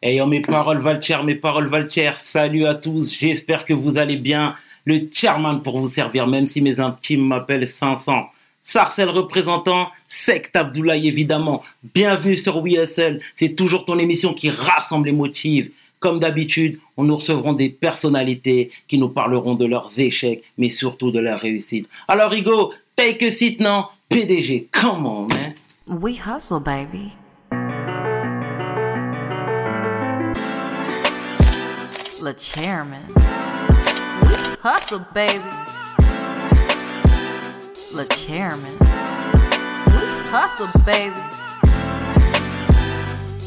Ayant mes paroles Valtier, mes paroles Valtier, salut à tous, j'espère que vous allez bien. Le chairman pour vous servir, même si mes intimes m'appellent 500. Sarcel représentant, Sect Abdoulaye évidemment. Bienvenue sur WSL, c'est toujours ton émission qui rassemble les motifs. Comme d'habitude, on nous recevrons des personnalités qui nous parleront de leurs échecs, mais surtout de leurs réussites. Alors Hugo, take a seat non? PDG, come on man. We hustle, baby. Le chairman. We hustle, baby. Le chairman. We hustle, baby.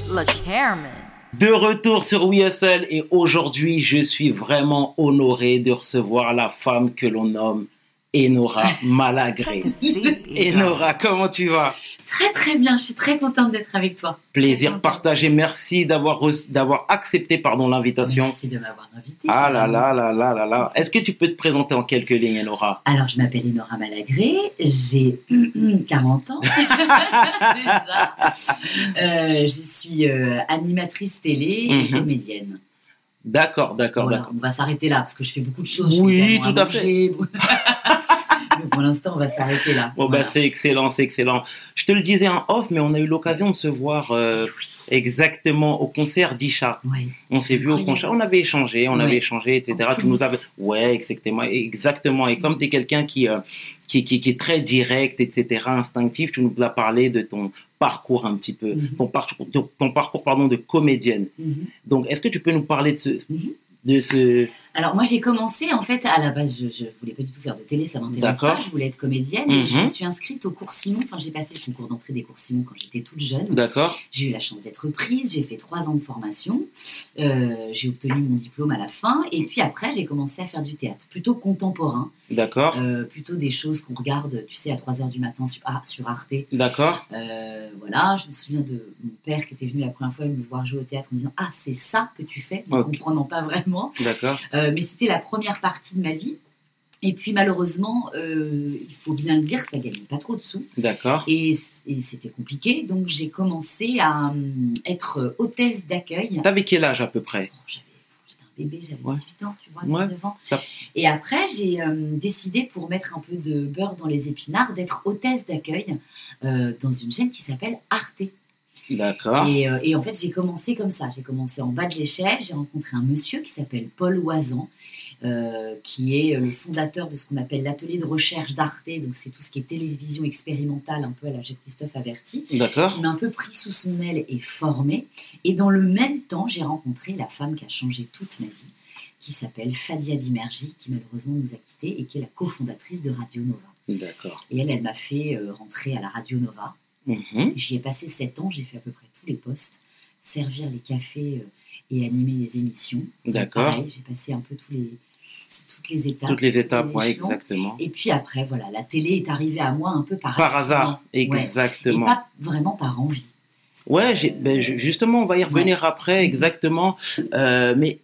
Le chairman. De retour sur WSL et aujourd'hui, je suis vraiment honoré de recevoir la femme que l'on nomme Enora Malagré. Enora, comment tu vas? Très très bien, je suis très contente d'être avec toi. Plaisir partagé, merci d'avoir d'avoir accepté pardon l'invitation. Merci de m'avoir invité. Ah là là là là là là. Est-ce que tu peux te présenter en quelques lignes, Enora Alors, je m'appelle Enora Malagré, j'ai 40 ans déjà. Euh, je suis euh, animatrice télé et Mhm. comédienne. D'accord, d'accord, Voilà, on va s'arrêter là parce que je fais beaucoup de choses. Oui, tout à manger. Mais pour l'instant, on va s'arrêter là. Bon Voilà. ben c'est excellent, c'est excellent. Je te le disais en off, mais on a eu l'occasion de se voir euh, Oui. exactement au concert d'Isha. On s'est vu au concert, on avait échangé, on avait échangé, etc. En Tu nous avais, ouais, exactement, exactement. Et comme tu es quelqu'un qui, euh, qui, qui, qui est très direct, etc., instinctif, tu nous as parlé de ton parcours un petit peu, Mhm. ton parcours, ton, ton parcours pardon de comédienne. Mhm. Donc, est-ce que tu peux nous parler de ce, Mhm. de ce, Alors moi j'ai commencé en fait à la base je, je voulais pas du tout faire de télé ça m'intéresse D'accord. pas je voulais être comédienne et je Mhm. me suis inscrite au cours Simon. Enfin j'ai passé le concours d'entrée des cours Simon quand j'étais toute jeune. D'accord, j'ai eu la chance d'être prise j'ai fait trois ans de formation Euh, j'ai obtenu mon diplôme à la fin et puis après j'ai commencé à faire du théâtre plutôt contemporain. D'accord, euh, plutôt des choses qu'on regarde tu sais à 3 heures du matin sur, ah, sur Arte. D'accord, Euh, voilà, je me souviens de mon père qui était venu la première fois me voir jouer au théâtre en me disant Ah, c'est ça que tu fais, ne comprenant pas vraiment. d'accord, mais c'était la première partie de ma vie. Et puis malheureusement, euh, il faut bien le dire, ça gagnait pas trop de sous. d'accord, Et, c'était compliqué. Donc j'ai commencé à hum, être hôtesse d'accueil. T'avais quel âge à peu près? Oh, J'étais un bébé, j'avais Ouais. 18 ans, tu vois, Ouais. 19 ans. Ça- Et après, j'ai euh, décidé, pour mettre un peu de beurre dans les épinards, d'être hôtesse d'accueil euh, dans une chaîne qui s'appelle Arte. D'accord, Et, euh, et en fait, j'ai commencé comme ça. J'ai commencé en bas de l'échelle. J'ai rencontré un monsieur qui s'appelle Paul Oisan, euh, qui est le fondateur de ce qu'on appelle l'atelier de recherche d'Arte. Donc, c'est tout ce qui est télévision expérimentale, un peu à la G. Christophe Averti, d'accord, qui m'a un peu pris sous son aile et formé. Et dans le même temps, j'ai rencontré la femme qui a changé toute ma vie, qui s'appelle Fadia Dimerji, qui malheureusement nous a quittés et qui est la cofondatrice de Radio Nova. d'accord. Et elle, elle m'a fait euh, rentrer à la Radio Nova. Mhm. J'y ai passé sept ans, j'ai fait à peu près tous les postes, servir les cafés euh, et animer les émissions. D'accord. J'ai passé un peu tous les, toutes les étapes. Toutes les étapes, échelons. exactement. Et puis après, voilà, la télé est arrivée à moi un peu par, Par hasard, Ouais. exactement. Et pas vraiment par envie. Ouais, ben, ju- justement, on va y revenir après, exactement. Euh, mais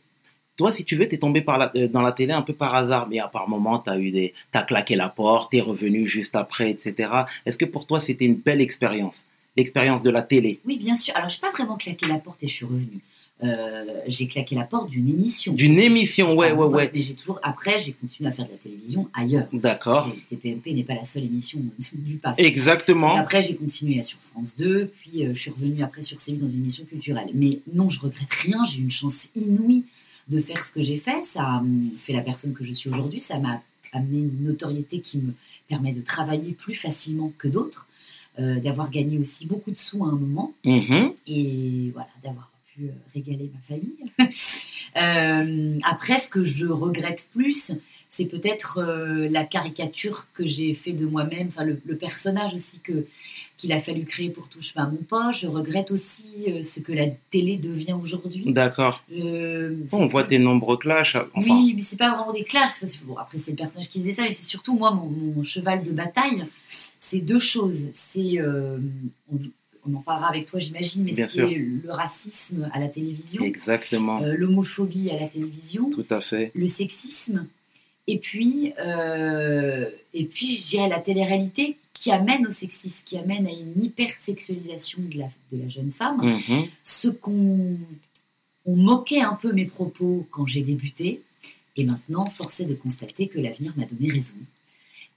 toi, si tu veux, t'es tombé par la, euh, dans la télé un peu par hasard, mais à par moment, t'as eu des, t'as claqué la porte, t'es revenu juste après, etc. Est-ce que pour toi, c'était une belle expérience, l'expérience de la télé, Oui, bien sûr. Alors, je n'ai pas vraiment claqué la porte et je suis revenue. Euh, j'ai claqué la porte d'une émission. d'une émission, ouais, ouais, ouais. Mais j'ai toujours, après, j'ai continué à faire de la télévision ailleurs. D'accord, TPMP n'est pas la seule émission du PAF. exactement. Et après, j'ai continué sur France 2, puis euh, je suis revenue après sur C8 dans une émission culturelle. Mais non, je regrette rien. J'ai eu une chance inouïe de faire ce que j'ai fait. Ça a hum, fait la personne que je suis aujourd'hui. Ça m'a amené une notoriété qui me permet de travailler plus facilement que d'autres, euh, d'avoir gagné aussi beaucoup de sous à un moment Mhm. et voilà, d'avoir pu euh, régaler ma famille. Euh, après, ce que je regrette plus, c'est peut-être euh, la caricature que j'ai fait de moi-même, enfin le, le personnage aussi que qu'il a fallu créer pour touche pas mon poste. Je regrette aussi euh, ce que la télé devient aujourd'hui. D'accord. Euh, on voit tes nombreux clashs. Enfin, oui, mais c'est pas vraiment des clashs. parce que, bon, après, c'est le personnage qui faisait ça, mais c'est surtout moi, mon, mon cheval de bataille. C'est deux choses. C'est, euh, on, on en parlera avec toi, j'imagine, mais c'est le racisme à la télévision, exactement. euh, l'homophobie à la télévision, Tout à fait. le sexisme, et puis, euh, et puis, je dirais la télé-réalité qui amène au sexisme, qui amène à une hypersexualisation de la, de la jeune femme Mhm. ce qu'on on moquait un peu mes propos quand j'ai débuté. Et maintenant, force est de constater que l'avenir m'a donné raison.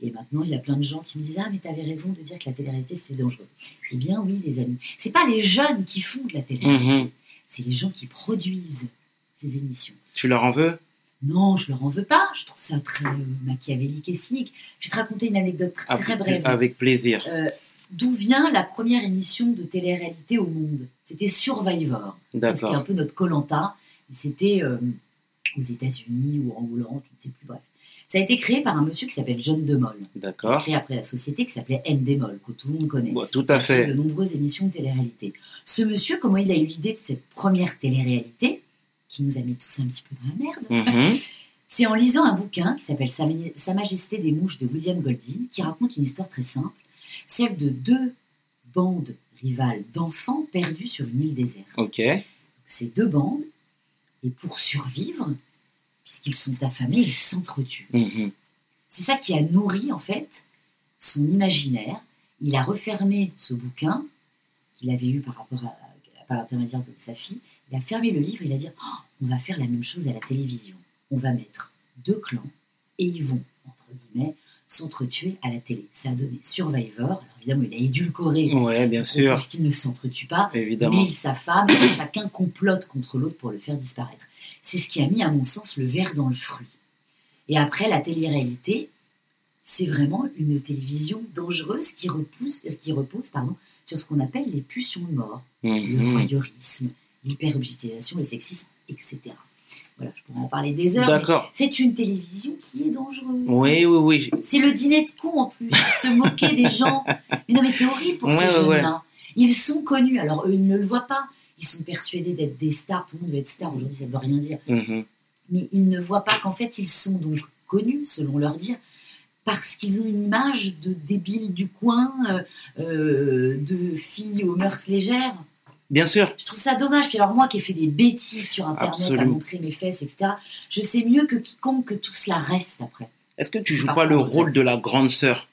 Et maintenant, il y a plein de gens qui me disent Ah, mais tu avais raison de dire que la télé-réalité, c'était dangereux. Eh bien, oui, les amis. C'est pas les jeunes qui font de la télé-réalité, Mhm. c'est les gens qui produisent ces émissions. Tu leur en veux? Non, je leur en veux pas. Je trouve ça très euh, machiavélique et cynique. Je vais te raconter une anecdote tr- très avec, brève. avec plaisir. Euh, D'où vient la première émission de télé-réalité au monde? C'était Survivor. C'est ce qui est un peu notre Colanta. C'était euh, aux États-Unis ou en Hollande, je ne sais plus, bref. Ça a été créé par un monsieur qui s'appelle John DeMol. D'accord. créé après la société qui s'appelait Endemol, que tout le monde connaît. Bon, tout Il a à fait. de nombreuses émissions de télé-réalité. Ce monsieur, comment il a eu l'idée de cette première télé-réalité, qui nous a mis tous un petit peu dans la merde, Mhm. c'est en lisant un bouquin qui s'appelle Sa, Majesté des Mouches de William Golding, qui raconte une histoire très simple, celle de deux bandes rivales d'enfants perdus sur une île déserte. Ok. Ces deux bandes, et pour survivre, puisqu'ils sont affamés, ils s'entretuent. Mhm. C'est ça qui a nourri en fait son imaginaire. Il a refermé ce bouquin qu'il avait eu par rapport à, par l'intermédiaire de sa fille. Il a fermé le livre. Il a dit Oh, on va faire la même chose à la télévision. On va mettre deux clans et ils vont entre guillemets s'entretuer à la télé. Ça a donné Survivor. Alors évidemment, il a édulcoré Ouais, bien sûr. pour qu'ils ne s'entretuent pas. Évidemment. Mais il s'affame et chacun complote contre l'autre pour le faire disparaître. C'est ce qui a mis, à mon sens, le verre dans le fruit. Et après, la télé-réalité, c'est vraiment une télévision dangereuse qui repousse, euh, qui repose pardon, sur ce qu'on appelle les pulsions de mort, le Mhm. voyeurisme, l'hyperobjectivation, le sexisme, etc. Voilà, je pourrais en parler des heures. C'est une télévision qui est dangereuse. Oui, oui, oui. C'est le dîner de con en plus, se moquer des gens. Mais non, mais c'est horrible pour Ouais, ces ouais, jeunes-là. Ils sont connus, alors eux, ils ne le voient pas. Ils sont persuadés d'être des stars, tout le monde veut être star aujourd'hui, ça ne veut rien dire. Mhm. Mais ils ne voient pas qu'en fait, ils sont donc connus, selon leur dire, parce qu'ils ont une image de débiles du coin, euh, euh, de filles aux mœurs légères. Bien sûr. Je trouve ça dommage. Puis alors moi qui ai fait des bêtises sur Internet à montrer mes fesses, etc., je sais mieux que quiconque que tout cela reste après. Est-ce que tu joues Parfois, pas le rôle de la grande sœur?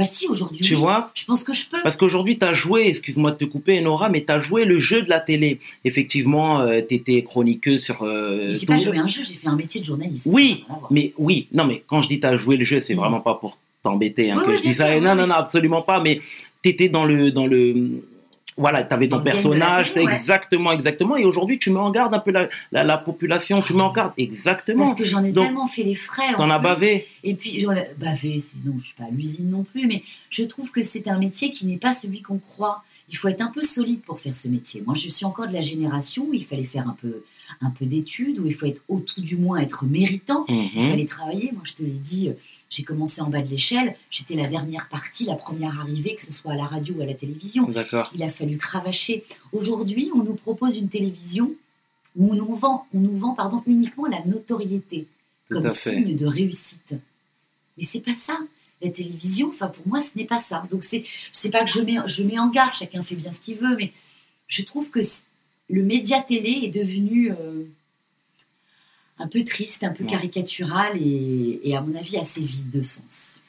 Bah si, aujourd'hui, Tu oui. vois je pense que je peux. Parce qu'aujourd'hui, tu as joué, excuse-moi de te couper, Nora, mais tu as joué le jeu de la télé. Effectivement, tu étais chroniqueuse sur. euh, j'ai pas joué un jeu, j'ai fait un métier de journaliste. Oui. Mais oui, non, mais quand je dis t'as joué le jeu, c'est Mm. vraiment pas pour t'embêter hein, Oui, que oui, je dis ça. sûr, non, non, non, absolument pas. Mais t'étais dans le, dans le, voilà, t'avais Dans ton personnage, ouais. exactement, exactement. Et aujourd'hui, tu mets en garde un peu la, la, la population. Tu mets en garde, exactement. Parce que j'en ai Donc, tellement fait les frais. en T'en as bavé. Et puis, j'en ai bavé, c'est- non, je suis pas à l'usine non plus, mais je trouve que c'est un métier qui n'est pas celui qu'on croit. Il faut être un peu solide pour faire ce métier. Moi, je suis encore de la génération où il fallait faire un peu, un peu d'études, où il faut être, au tout du moins, être méritant. Il Mhm. fallait travailler. Moi, je te l'ai dit, euh, j'ai commencé en bas de l'échelle. J'étais la dernière partie, la première arrivée, que ce soit à la radio ou à la télévision. D'accord. Il a fallu cravacher. Aujourd'hui, on nous propose une télévision où on nous vend, on nous vend pardon, uniquement la notoriété Tout comme signe de réussite. Mais c'est pas ça. La télévision, enfin pour moi, ce n'est pas ça. Donc c'est, c'est pas que je mets, je mets en garde. Chacun fait bien ce qu'il veut, mais je trouve que le média télé est devenu euh, un peu triste, un peu Ouais. caricatural et, et à mon avis assez vide de sens.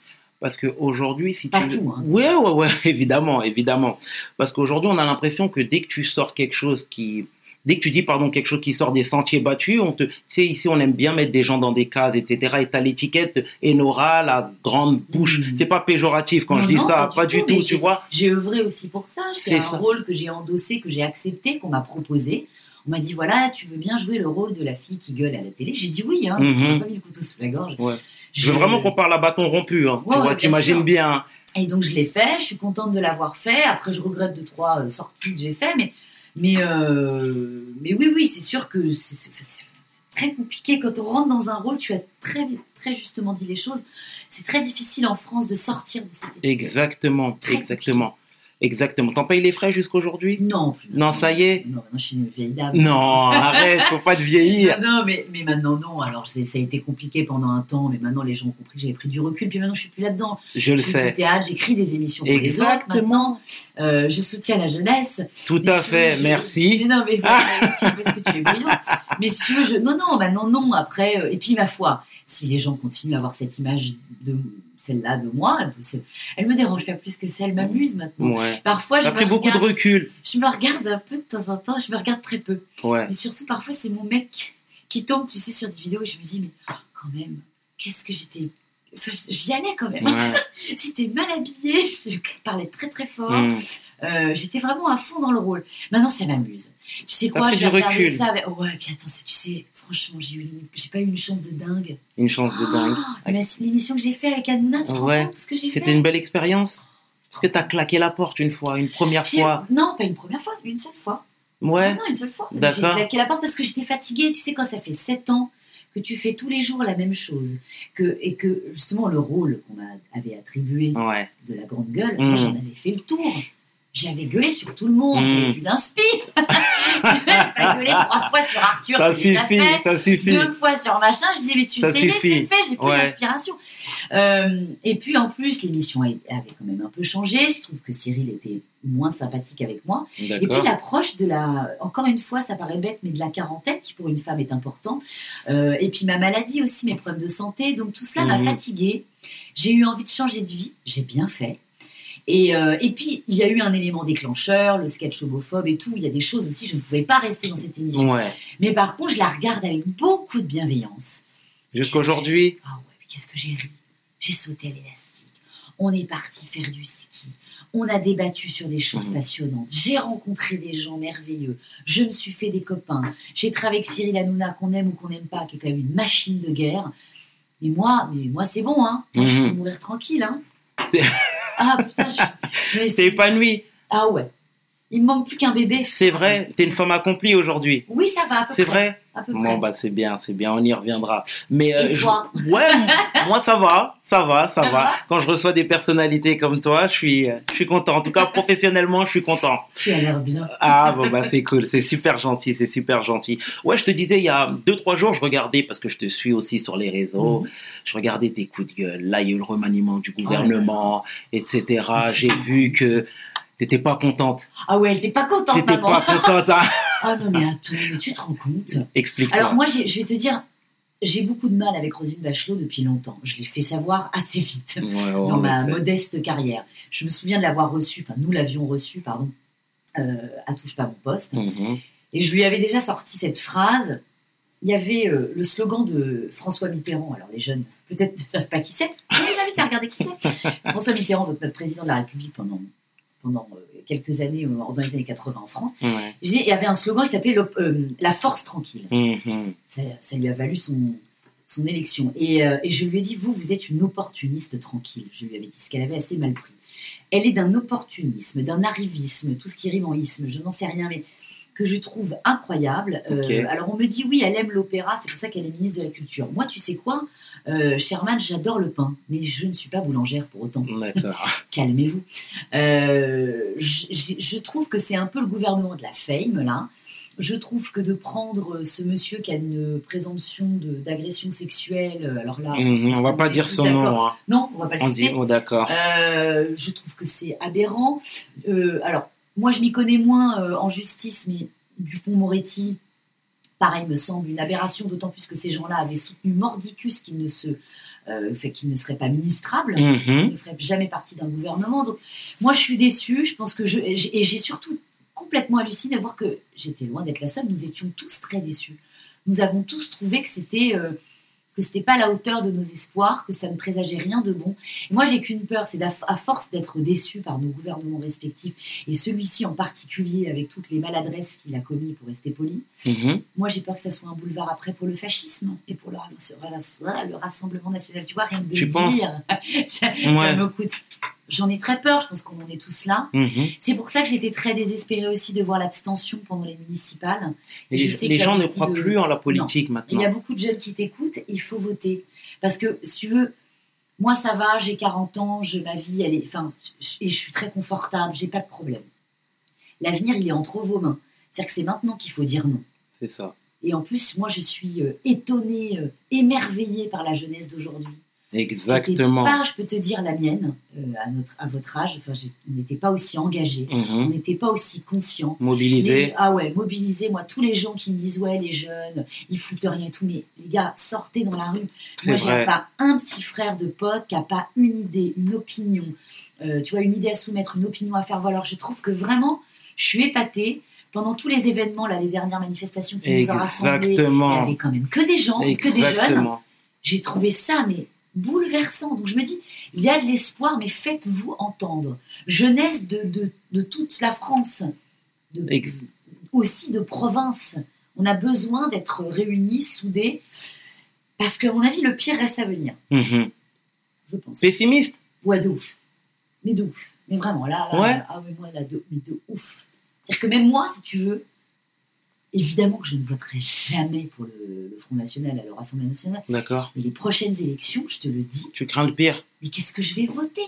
Parce qu'aujourd'hui, si Pas tu. tout, hein. Ouais, ouais, ouais, évidemment, évidemment. Parce qu'aujourd'hui, on a l'impression que dès que tu sors quelque chose qui. Dès que tu dis, pardon, quelque chose qui sort des sentiers battus, on te. Tu sais, ici, on aime bien mettre des gens dans des cases, etc. Et t'as l'étiquette Enora, la grande bouche. Mhm. C'est pas péjoratif quand Non, je dis non, ça, pas pas du du tout, tu vois. J'ai œuvré aussi pour ça. C'est un ça. rôle que j'ai endossé, que j'ai accepté, qu'on m'a proposé. On m'a dit voilà, tu veux bien jouer le rôle de la fille qui gueule à la télé? J'ai dit oui, hein. J'ai pas mis le couteau sous la gorge. Ouais. Je veux vraiment qu'on parle à bâton rompu, hein. Ouais, tu vois, t'imagines bien. Et donc je l'ai fait. Je suis contente de l'avoir fait. Après, je regrette deux trois euh, sorties que j'ai fait, mais mais euh, mais oui, oui, c'est sûr que c'est très compliqué quand on rentre dans un rôle. Tu as très très justement dit les choses. C'est très difficile en France de sortir de cette. Exactement, Très exactement. Exactement. T'en payes les frais jusqu'aujourd'hui? Non, plus Non, ça y est Non, maintenant je suis une vieille dame. Non, arrête, faut pas te vieillir. Non, non, mais, mais maintenant non. Alors ça a été compliqué pendant un temps, mais maintenant les gens ont compris que j'avais pris du recul. Puis maintenant je suis plus là-dedans. Je le sais. théâtre, j'écris des émissions pour les autres. Exactement. Maintenant, Euh, je soutiens la jeunesse. Tout Mais à si fait, veux, je- merci. Mais non, mais parce que tu es brillant. Mais si tu veux, je... non, non, maintenant non. Après, euh, et puis ma foi, si les gens continuent à avoir cette image de celle-là de moi. Elle, peut se- elle me dérange pas plus que ça, elle m'amuse maintenant. Ouais. Parfois, me, pris beaucoup de recul. je me regarde un peu de temps en temps, je me regarde très peu. Ouais. Mais surtout, parfois, c'est mon mec qui tombe, tu sais, sur des vidéos et je me dis, mais quand même, qu'est-ce que j'étais. Enfin, j'y allais quand même. Ouais. J'étais mal habillée, je parlais très très fort. Mm. Euh, J'étais vraiment à fond dans le rôle. Maintenant, ça m'amuse. Tu sais quoi, je vais regarder recul. ça. avec- Ouais, puis attends, tu sais, franchement, j'ai eu une- j'ai pas eu une chance de dingue. Une chance de dingue. Oh, mais c'est l'émission que j'ai fait avec Hanouna, tu Ouais. de ce que j'ai fait C'était une belle expérience. Est-ce que t'as claqué la porte une fois, une première fois Non, pas une première fois, une seule fois. Ouais. Non, une seule fois. J'ai claqué la porte parce que j'étais fatiguée. Tu sais, quand ça fait 7 ans que tu fais tous les jours la même chose, que, et que justement le rôle qu'on m'a- avait attribué Ouais. de la grande gueule, moi j'en avais fait le tour. J'avais gueulé sur tout le monde, Mm. j'avais plus d'inspi. J'ai gueulé trois fois sur Arthur, Ça c'est déjà suffit, fait. ça suffit. Deux fois sur machin, je disais mais tu Ça sais, c'est fait, j'ai plus Ouais. d'inspiration. Euh, et puis en plus, l'émission avait quand même un peu changé. Je trouve que Cyril était moins sympathique avec moi. Et puis l'approche de la, encore une fois, ça paraît bête, mais de la quarantaine, qui pour une femme est important. Euh, et puis ma maladie aussi, mes problèmes de santé. Donc tout cela m'a Mhm. fatiguée. J'ai eu envie de changer de vie. J'ai bien fait. Et, euh, et puis il y a eu un élément déclencheur, le sketch homophobe et tout. Il y a des choses aussi, je ne pouvais pas rester dans cette émission. Ouais. Mais par contre, je la regarde avec beaucoup de bienveillance. Jusqu'aujourd'hui Ah ouais, mais qu'est-ce que j'ai ri? J'ai sauté à l'élastique. On est parti faire du ski. On a débattu sur des choses Mhm. passionnantes. J'ai rencontré des gens merveilleux. Je me suis fait des copains. J'ai travaillé avec Cyril Hanouna, qu'on aime ou qu'on n'aime pas, qui est quand même une machine de guerre. Mais moi, mais moi c'est bon, hein. Moi, je Mhm. peux mourir tranquille, hein. Ah putain, je... T'es. Ah ouais. Il me manque plus qu'un bébé. C'est vrai. T'es une femme accomplie aujourd'hui. Oui, ça va C'est vrai À peu Bon, près. bah, c'est bien, c'est bien, on y reviendra. Mais, euh, Et toi je- Ouais, moi, ça va, ça va, ça Ça va. va Quand je reçois des personnalités comme toi, je suis, euh, je suis content. En tout cas, professionnellement, je suis content. Tu as l'air bien. Ah, bon, bah, c'est cool, c'est super gentil, c'est super gentil. Ouais, je te disais, il y a deux, trois jours, je regardais, parce que je te suis aussi sur les réseaux, Mhm. je regardais tes coups de gueule. Là, il y a eu le remaniement du Oh gouvernement, etc. J'ai vu que t'étais pas contente. Ah ouais, elle était pas contente, T'étais pas contente, hein Ah non, mais attends, mais tu te rends compte Explique-moi. Alors moi, je vais te dire, j'ai beaucoup de mal avec Roselyne Bachelot depuis longtemps. Je l'ai fait savoir assez vite Ouais, ouais, dans ma modeste carrière. Je me souviens de l'avoir reçue, enfin nous l'avions reçue, pardon, euh, à Touche pas mon poste. Mhm. Et je lui avais déjà sorti cette phrase. Il y avait euh, le slogan de François Mitterrand. Alors les jeunes peut-être ne savent pas qui c'est. Je les invite à regarder qui c'est. François Mitterrand, donc notre président de la République pendant, pendant euh, quelques années, euh, dans les années 80 en France. Il y avait un slogan qui s'appelait euh, La force tranquille. Mhm. ça, ça lui a valu son, son élection. Et, euh, et je lui ai dit, vous, vous êtes une opportuniste tranquille. Je lui avais dit ce qu'elle avait assez mal pris. Elle est d'un opportunisme, d'un arrivisme, tout ce qui rime en isme, je n'en sais rien, mais que je trouve incroyable. Euh, alors on me dit, oui, elle aime l'opéra, c'est pour ça qu'elle est ministre de la Culture. Moi, tu sais quoi? Euh, Sherman, j'adore le pain, mais je ne suis pas boulangère pour autant. Calmez-vous. Euh, je, trouve que c'est un peu le gouvernement de la fame, là. Je trouve que de prendre ce monsieur qui a une présomption d'agression sexuelle, euh, alors là, parce On va pas dire son nom. hein. Non, on va pas le On citer. oh, d'accord. Euh, je trouve que c'est aberrant. Euh, alors, moi, je m'y connais moins euh, en justice, mais Dupont-Moretti, pareil, me semble une aberration, d'autant plus que ces gens-là avaient soutenu Mordicus qui ne se, euh, fait, qu'il ne serait pas ministrable Mhm. ne ferait jamais partie d'un gouvernement. Donc, moi, je suis déçue. Je pense que je et j'ai et j'ai surtout complètement halluciné à voir que j'étais loin d'être la seule. Nous étions tous très déçus. Nous avons tous trouvé que c'était euh, que c'était pas à la hauteur de nos espoirs, que ça ne présageait rien de bon. Et moi, j'ai qu'une peur, c'est à force d'être déçu par nos gouvernements respectifs et celui-ci en particulier avec toutes les maladresses qu'il a commis, pour rester poli. Mhm. Moi, j'ai peur que ça soit un boulevard après pour le fascisme et pour le, le Rassemblement national. Tu vois, rien que de le dire, ça, me coûte. J'en ai très peur, je pense qu'on en est tous là. Mhm. C'est pour ça que j'étais très désespérée aussi de voir l'abstention pendant les municipales. Et Je les sais y a gens ne croient de- plus en la politique Il y maintenant. a beaucoup de jeunes qui t'écoutent, il faut voter. Parce que, si tu veux, moi ça va, j'ai 40 ans, je, ma vie, elle est. Enfin, je- et je suis très confortable, j'ai pas de problème. L'avenir, il est entre vos mains. C'est-à-dire que c'est maintenant qu'il faut dire non. C'est ça. Et en plus, moi, je suis euh, étonnée, euh, émerveillée par la jeunesse d'aujourd'hui. Exactement. Pas, je peux te dire la mienne, euh, à, notre, à votre âge, enfin, on n'était pas aussi engagés, on Mhm. n'était pas aussi conscients. Les Mobilisé. ah ouais, mobilisés, moi, tous les gens qui me disent, ouais, les jeunes, ils foutent rien et tout, mais les gars, sortez dans la rue. Moi, j'ai pas un petit frère de pote qui a pas une idée, une opinion, euh, tu vois, une idée à soumettre, une opinion à faire valoir. Je trouve que vraiment, je suis épatée. Pendant tous les événements, là, les dernières manifestations qui nous ont rassemblés, il y avait quand même que des gens, que des jeunes. J'ai trouvé ça, mais bouleversant. Donc je me dis, il y a de l'espoir, mais faites-vous entendre. Jeunesse de, de, de toute la France, de, aussi de province. On a besoin d'être réunis, soudés, parce qu'à mon avis, le pire reste à venir, Mhm. je pense. Pessimiste? Ouais, de ouf. Mais de ouf. Mais vraiment, là, là, Ouais. là, ah ouais, moi, là, de, mais de ouf. C'est-à-dire que même moi, si tu veux, évidemment que je ne voterai jamais pour le, le Front National à le Rassemblement National, D'accord. mais les prochaines élections, je te le dis, Tu crains le pire. mais qu'est-ce que je vais voter?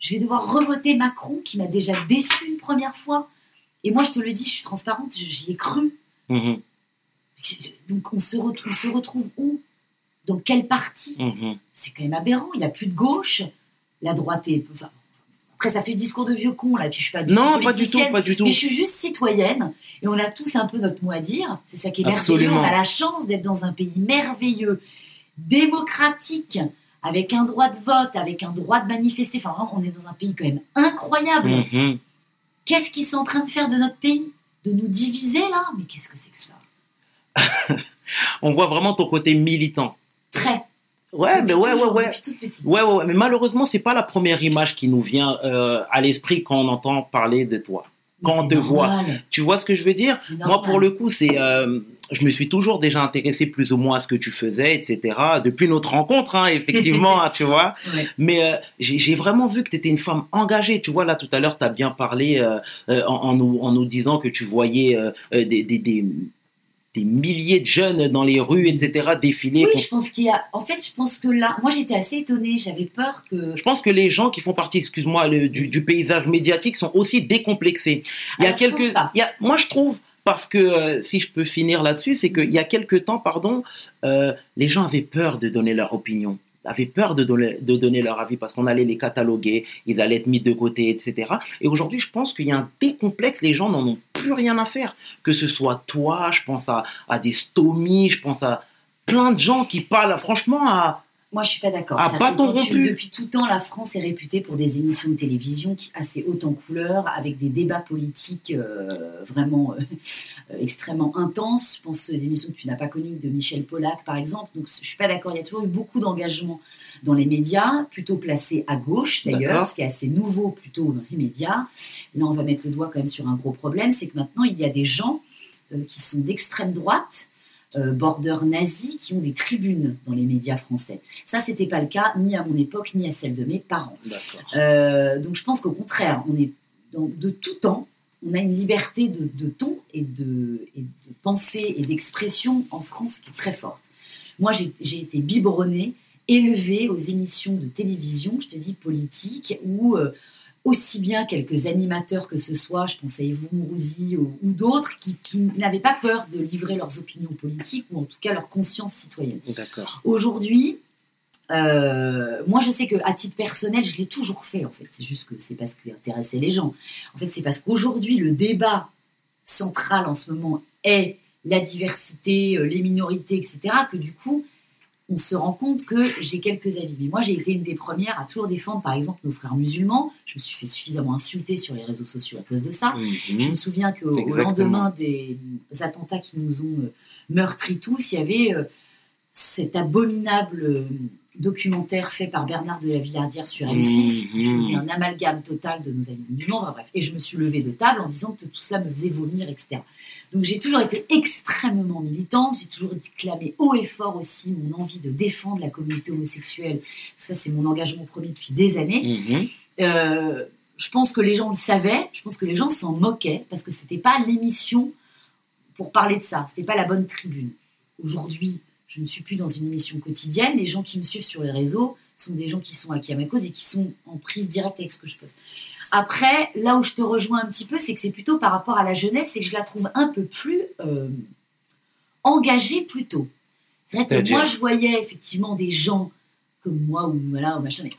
Je vais devoir revoter Macron, qui m'a déjà déçu une première fois. Et moi, je te le dis, je suis transparente, j'y ai cru. Mhm. Donc, on se, retrouve, on se retrouve où? Dans quel parti? Mhm. C'est quand même aberrant. Il n'y a plus de gauche. La droite est. enfin, après, ça fait discours de vieux con, là. Puis je suis pas du Non, pas du tout, pas du tout. Mais je suis juste citoyenne. Et on a tous un peu notre mot à dire. C'est ça qui est merveilleux. On a la chance d'être dans un pays merveilleux, démocratique, avec un droit de vote, avec un droit de manifester. Enfin, vraiment, on est dans un pays quand même incroyable. Mhm. Qu'est-ce qu'ils sont en train de faire de notre pays? De nous diviser, là? Mais qu'est-ce que c'est que ça? On voit vraiment ton côté militant. Très. Ouais, mais ouais, ouais, toujours, ouais. Ouais, ouais, ouais. Mais malheureusement, c'est pas la première image qui nous vient euh, à l'esprit quand on entend parler de toi. Mais quand on te voit. Tu vois ce que je veux dire? Moi, pour le coup, c'est, euh, je me suis toujours déjà intéressé plus ou moins à ce que tu faisais, etc. Depuis notre rencontre, hein, effectivement, hein, tu vois. Ouais. Mais euh, j'ai vraiment vu que tu étais une femme engagée. Tu vois, là, tout à l'heure, tu as bien parlé euh, euh, en, en nous, en nous disant que tu voyais euh, des, des, des, des milliers de jeunes dans les rues, etc., défiler. Oui, je pense qu'il y a. En fait, je pense que là, moi j'étais assez étonnée. J'avais peur que. Je pense que les gens qui font partie, excuse-moi, le- du, du paysage médiatique sont aussi décomplexés. Il y a Alors, je quelques, pense pas. il y a, moi je trouve, parce que euh, si je peux finir là-dessus, c'est qu'il y a quelques temps, pardon, euh, les gens avaient peur de donner leur opinion, avaient peur de donner, leur avis parce qu'on allait les cataloguer, ils allaient être mis de côté, etc. Et aujourd'hui, je pense qu'il y a un décomplexe, les gens n'en ont plus rien à faire. Que ce soit toi, je pense à, à des stomies, je pense à plein de gens qui parlent, franchement, à, Moi, je suis pas d'accord. Ah, tu- rompu. Depuis tout temps, la France est réputée pour des émissions de télévision qui assez hautes en couleurs, avec des débats politiques euh, vraiment euh, euh, extrêmement intenses. Je pense des émissions que tu n'as pas connues de Michel Pollack, par exemple. Donc, je suis pas d'accord. Il y a toujours eu beaucoup d'engagement dans les médias, plutôt placés à gauche d'ailleurs, ce qui est assez nouveau plutôt dans les médias. Là, on va mettre le doigt quand même sur un gros problème, c'est que maintenant, il y a des gens euh, qui sont d'extrême droite, euh, border nazi, qui ont des tribunes dans les médias français. Ça, c'était pas le cas ni à mon époque, ni à celle de mes parents. Euh, donc, je pense qu'au contraire, on est dans- de tout temps, on a une liberté de, de ton et de, et de pensée et d'expression en France qui est très forte. Moi, j'ai j'ai été biberonnée, élevée aux émissions de télévision, je te dis politique, où euh, aussi bien quelques animateurs que ce soit, je pense à Yves Mourouzi ou, ou d'autres, qui, qui n'avaient pas peur de livrer leurs opinions politiques ou en tout cas leur conscience citoyenne. D'accord. Aujourd'hui, euh, moi je sais que à titre personnel, je l'ai toujours fait en fait. C'est juste que c'est parce qu'il intéressait les gens. En fait, c'est parce qu'aujourd'hui, le débat central en ce moment est la diversité, euh, les minorités, etc. Que du coup, on se rend compte que j'ai quelques avis. Mais moi, j'ai été une des premières à toujours défendre, par exemple, nos frères musulmans. Je me suis fait suffisamment insulter sur les réseaux sociaux à cause de ça. Je Mhm. me souviens qu'au lendemain des attentats qui nous ont euh, meurtris tous, il y avait euh, cet abominable euh, documentaire fait par Bernard de la Villardière sur M6 qui Mhm. faisait un amalgame total de nos amis musulmans. Bref. Et je me suis levée de table en disant que tout cela me faisait vomir, etc. Donc j'ai toujours été extrêmement militante, j'ai toujours clamé haut et fort aussi mon envie de défendre la communauté homosexuelle. Ça, c'est mon engagement premier depuis des années. Mhm. Euh, je pense que les gens le savaient, je pense que les gens s'en moquaient parce que c'était pas l'émission pour parler de ça, c'était pas la bonne tribune. Aujourd'hui, je ne suis plus dans une émission quotidienne. Les gens qui me suivent sur les réseaux sont des gens qui sont acquis à ma cause et qui sont en prise directe avec ce que je poste. Après, là où je te rejoins un petit peu, c'est que c'est plutôt par rapport à la jeunesse et que je la trouve un peu plus euh, engagée plus tôt. C'est vrai que C'est-à-dire moi, je voyais effectivement des gens comme moi ou voilà, ou machin. mais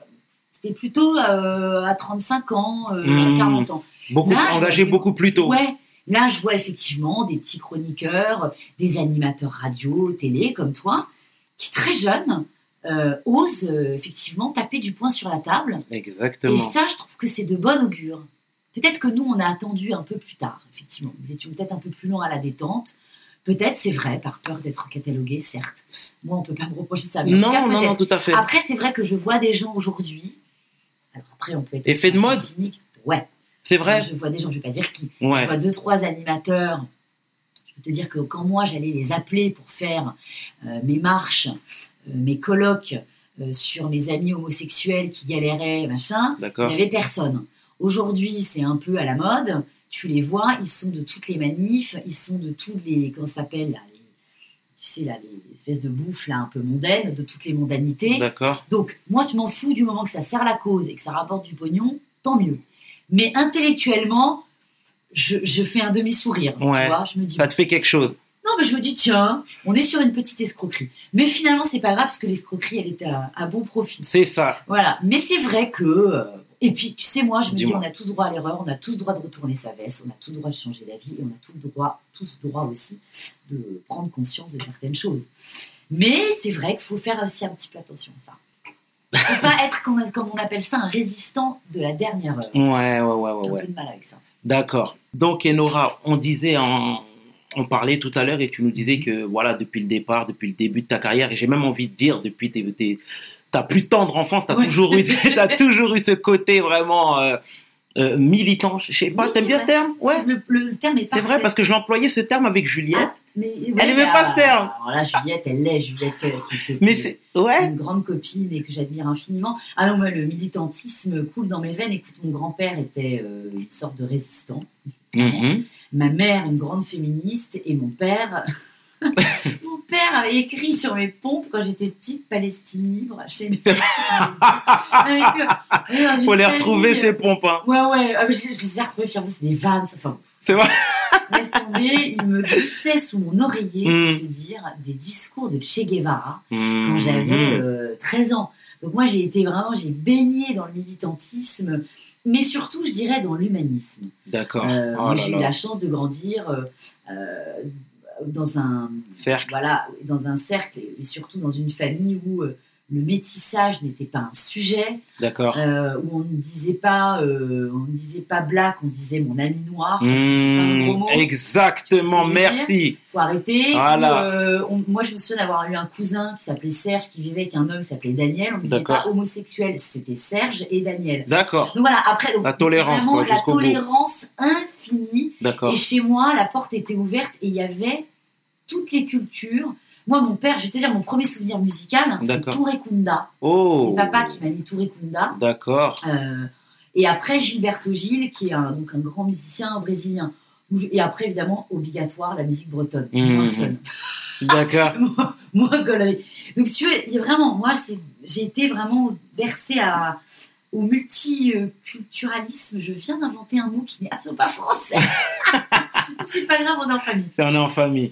C'était plutôt euh, à 35 ans, euh, Mmh. à 40 ans. Beaucoup, Là, engagé vois- beaucoup plus tôt. Ouais, là, je vois effectivement des petits chroniqueurs, des animateurs radio, télé, comme toi, qui très jeunes euh, osent euh, effectivement taper du poing sur la table. Exactement. Et ça, je trouve que c'est de bon augure. Peut-être que nous, on a attendu un peu plus tard, effectivement. Nous étions peut-être un peu plus loin à la détente. Peut-être, c'est vrai, par peur d'être catalogué, certes. Moi, on peut pas me reprocher ça. mais en tout cas, non, non, non, tout à fait. Après, c'est vrai que je vois des gens aujourd'hui. Alors après, on peut être. Effet de un peu mode cynique. Ouais. C'est vrai. Je vois des gens, je vais pas dire qui. Je Ouais. vois deux, trois animateurs. Je peux te dire que quand moi, j'allais les appeler pour faire euh, mes marches, mes colloques euh, sur mes amis homosexuels qui galéraient, machin, il n'y avait personne. Aujourd'hui, c'est un peu à la mode. Tu les vois, ils sont de toutes les manifs, ils sont de tous les. Comment ça s'appelle là, les- Tu sais, là, les espèces de bouffe là, un peu mondaines, de toutes les mondanités. D'accord. Donc, moi, tu m'en fous du moment que ça sert la cause et que ça rapporte du pognon, tant mieux. Mais intellectuellement, je, je fais un demi-sourire. Ouais. Tu vois, je me dis, Ça te fait quelque chose. Non, mais je me dis, tiens, on est sur une petite escroquerie. Mais finalement, c'est pas grave parce que l'escroquerie, elle était à, à bon profit. C'est ça. Voilà. Mais c'est vrai que. euh, et puis, tu sais, moi, je me dis, Dis-moi. on a tous droit à l'erreur, on a tous droit de retourner sa veste, on a tous droit de changer d'avis et on a tous droit, tous droit aussi de prendre conscience de certaines choses. Mais c'est vrai qu'il faut faire aussi un petit peu attention à ça. Faut pas être, comme on- comme on appelle ça, un résistant de la dernière heure. Ouais, ouais, ouais, ouais, J'ai ouais. un peu de mal avec ça. D'accord. Donc, Enora, on disait en. On parlait tout à l'heure et tu nous disais que voilà, depuis le départ, depuis le début de ta carrière, et j'ai même envie de dire depuis tes, tes- ta plus tendre enfance, tu as, Ouais. toujours eu, t'as toujours eu ce côté vraiment euh, euh, militant. Je sais pas, Oui, t'aimes bien ce terme? Ouais, Le, le terme est c'est vrai, parce que je l'employais ce terme avec Juliette. Ah, mais, ouais, Elle aimait bah, pas ce terme. Alors là, Juliette, elle l'est. Juliette, qui, qui- qui- mais c'est. Ouais une grande copine et que j'admire infiniment. Ah non, moi, le militantisme coule dans mes veines. Écoute, mon grand-père était euh, une sorte de résistant. Mhm. Ma mère, une grande féministe. Et mon père... mon père avait écrit sur mes pompes quand j'étais petite Palestine libre. Est dans une Faut les retrouver, euh, ces pompes. hein. Ouais, ouais, mais je, je les ai retrouvés fiers, c'est des vannes, enfin, C'est vrai. laisse tomber, il me glissait sous mon oreiller, Mm. pour te dire, des discours de Che Guevara, quand Mhm. j'avais euh, 13 ans. Donc moi, j'ai été vraiment, j'ai baigné dans le militantisme, mais surtout, je dirais, dans l'humanisme. D'accord. Euh, Oh j'ai eu la chance de grandir euh, euh, dans un Cercle. voilà, dans un cercle et surtout dans une famille où euh, le métissage n'était pas un sujet, D'accord. euh, où on ne disait pas, euh, on ne disait pas black, on disait mon ami noir. parce que c'est pas un gros mot. Exactement, merci. faut arrêter. Voilà. Euh, on- moi, je me souviens d'avoir eu un cousin qui s'appelait Serge, qui vivait avec un homme qui s'appelait Daniel. On ne disait pas homosexuel, c'était Serge et Daniel. D'accord, Donc voilà, après, donc, La tolérance, vraiment, quoi, la bout. tolérance infinie. d'accord. Et chez moi, la porte était ouverte et il y avait toutes les cultures. Moi, mon père, je vais te dire, mon premier souvenir musical, c'est D'accord. Touré Kunda. Oh, C'est papa qui m'a mis Touré Kunda. d'accord. Euh, et après, Gilberto Gil, qui est un, donc un grand musicien brésilien. Et après, évidemment, obligatoire, la musique bretonne. Mhm. D'accord. Moi, moi. Donc, si tu veux, vraiment, moi, c'est, j'ai été vraiment bercée à, au multiculturalisme. Je viens d'inventer un mot qui n'est absolument pas français. c'est pas grave, on est en famille. On est en famille.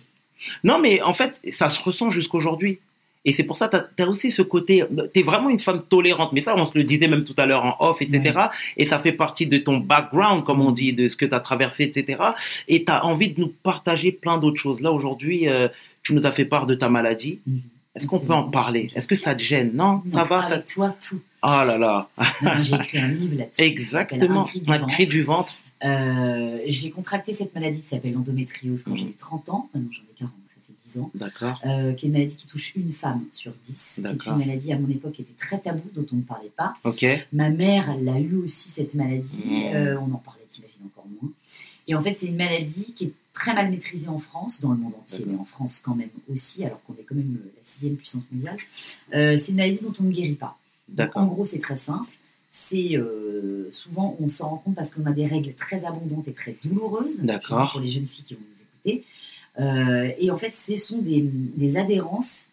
Non, mais en fait, ça se ressent jusqu'aujourd'hui. Et c'est pour ça que tu as, aussi ce côté. Tu es vraiment une femme tolérante. Mais ça, on se le disait même tout à l'heure en off, etc. Et ça fait partie de ton background, comme on dit, de ce que tu as traversé, etc. Et tu as envie de nous partager plein d'autres choses. Là, aujourd'hui, euh, tu nous as fait part de ta maladie. Mhm. Est-ce qu'on peut en parler? Est-ce que ça te gêne? Non, Non, ça va ça... avec toi, tout. Oh là là. J'ai écrit un livre là-dessus. Exactement. Un cri du ventre. Euh, j'ai contracté cette maladie qui s'appelle l'endométriose quand Mhm. j'ai eu 30 ans. Maintenant, j'en ai 40, ça fait 10 ans. D'accord. Euh, qui est une maladie qui touche une femme sur 10. qui est D'accord. une maladie, à mon époque, qui était très taboue, dont on ne parlait pas. Ok. Ma mère l'a eu aussi, cette maladie. Mhm. Euh, on en parlait, t'imagines, encore moins. Et en fait, c'est une maladie qui est très mal maîtrisée en France, dans le monde entier, mais en France quand même aussi, alors qu'on est quand même la sixième puissance mondiale. C'est une maladie dont on ne guérit pas. Donc, en gros, c'est très simple. C'est euh, souvent, on s'en rend compte parce qu'on a des règles très abondantes et très douloureuses. Pour les jeunes filles qui vont nous écouter. Euh, et en fait, ce sont des, des adhérences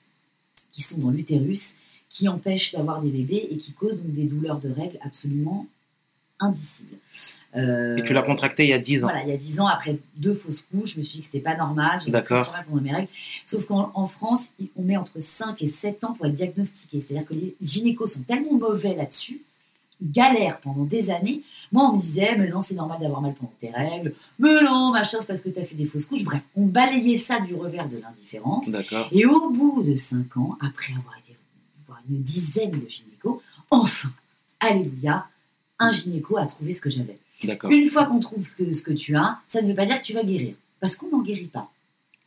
qui sont dans l'utérus qui empêchent d'avoir des bébés et qui causent donc des douleurs de règles absolument indicible. Euh, Et tu l'as contracté il y a 10 ans. Voilà, il y a 10 ans, après deux fausses couches, je me suis dit que c'était pas normal. J'ai D'accord. pendant mes règles. Sauf qu'en en France, on met entre 5 et 7 ans pour être diagnostiqué. C'est-à-dire que les gynécos sont tellement mauvais là-dessus, ils galèrent pendant des années. Moi, on me disait, mais non, c'est normal d'avoir mal pendant tes règles. Mais non, machin, c'est parce que tu as fait des fausses couches. Bref, on balayait ça du revers de l'indifférence. Et au bout de 5 ans, après avoir été voir une dizaine de gynécos, enfin, alléluia, un gynéco a trouvé ce que j'avais. Une fois qu'on trouve ce que, ce que tu as, ça ne veut pas dire que tu vas guérir. Parce qu'on n'en guérit pas.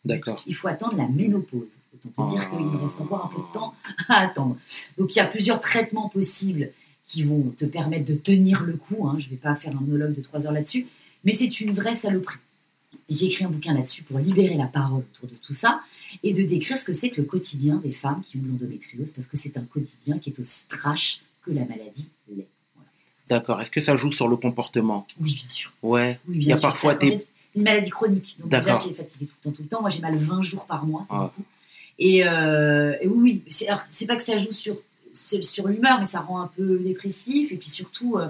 D'accord. Il faut attendre la ménopause. Autant te dire Ah. qu'il me reste encore un peu de temps à attendre. Donc il y a plusieurs traitements possibles qui vont te permettre de tenir le coup. hein. Je ne vais pas faire un monologue de trois heures là-dessus. Mais c'est une vraie saloperie. J'ai écrit un bouquin là-dessus pour libérer la parole autour de tout ça et de décrire ce que c'est que le quotidien des femmes qui ont de l'endométriose, parce que c'est un quotidien qui est aussi trash que la maladie l'est. D'accord. Est-ce que ça joue sur le comportement? Oui, bien sûr. Ouais. Oui, Il y bien a sûr. parfois une maladie chronique. Donc déjà, est fatiguée tout le temps, tout le temps. Moi, j'ai mal 20 jours par mois, c'est Ah. beaucoup. Et, euh, et oui, oui. C'est pas que ça joue sur, sur, l'humeur, mais ça rend un peu dépressif. Et puis surtout, euh,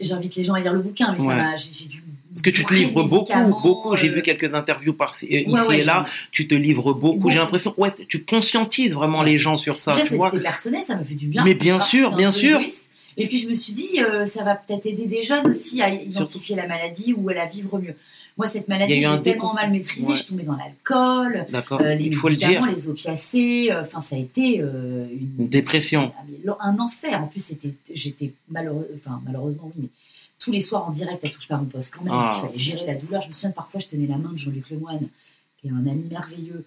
j'invite les gens à lire le bouquin, mais ça Ouais. m'a, j'ai, dû. Parce que tu te livres beaucoup, beaucoup. J'ai euh, vu quelques interviews par euh, ici ouais, ouais, et là. Tu te livres beaucoup. J'ai l'impression, ouais, tu conscientises vraiment les gens sur ça. C'était personnel, ça me fait du bien. Mais bien que sûr, bien sûr. égoïste. Et puis je me suis dit, euh, ça va peut-être aider des jeunes aussi à identifier la maladie ou à la vivre mieux. Moi, cette maladie, j'ai tellement mal maîtrisée, Ouais. je suis tombée dans l'alcool, euh, les Il faut médicaments, les opiacés. euh, Enfin, ça a été euh, une, Une dépression. ah, un enfer. En plus, c'était, j'étais malheureux, enfin malheureusement oui, mais tous les soirs en direct à touche par mon poste quand même. Ah. Il fallait gérer la douleur. Je me souviens parfois, je tenais la main de Jean-Luc Lemoine, qui est un ami merveilleux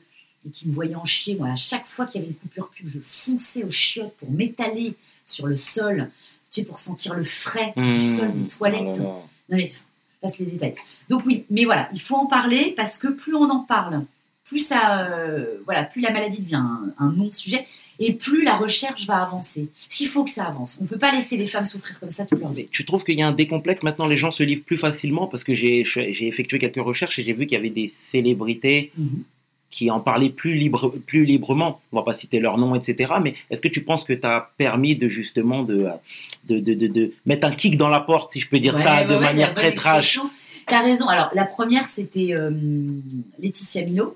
et qui me voyait en chier. Moi, à chaque fois qu'il y avait une coupure pub, je fonçais aux chiottes pour m'étaler sur le sol, tu sais, pour sentir le frais Mmh. du sol des toilettes. Là là. Non mais passe les détails. Donc oui, mais voilà, il faut en parler parce que plus on en parle, plus ça, euh, voilà, plus la maladie devient un, un non-sujet et plus la recherche va avancer. Parce qu'il faut que ça avance. On peut pas laisser les femmes souffrir comme ça toute leur vie. Tu trouves qu'il y a un décomplexe maintenant Les gens se livrent plus facilement parce que j'ai j'ai effectué quelques recherches et j'ai vu qu'il y avait des célébrités Mhm. Qui en parlaient plus, libre, plus librement. On va pas citer leur nom, etc. Mais est-ce que tu penses que tu as permis de justement de, de, de, de, de mettre un kick dans la porte, si je peux dire Ouais, ça, ouais, de ouais, manière très trash? T'as raison. Alors la première c'était euh, Laetitia Minot.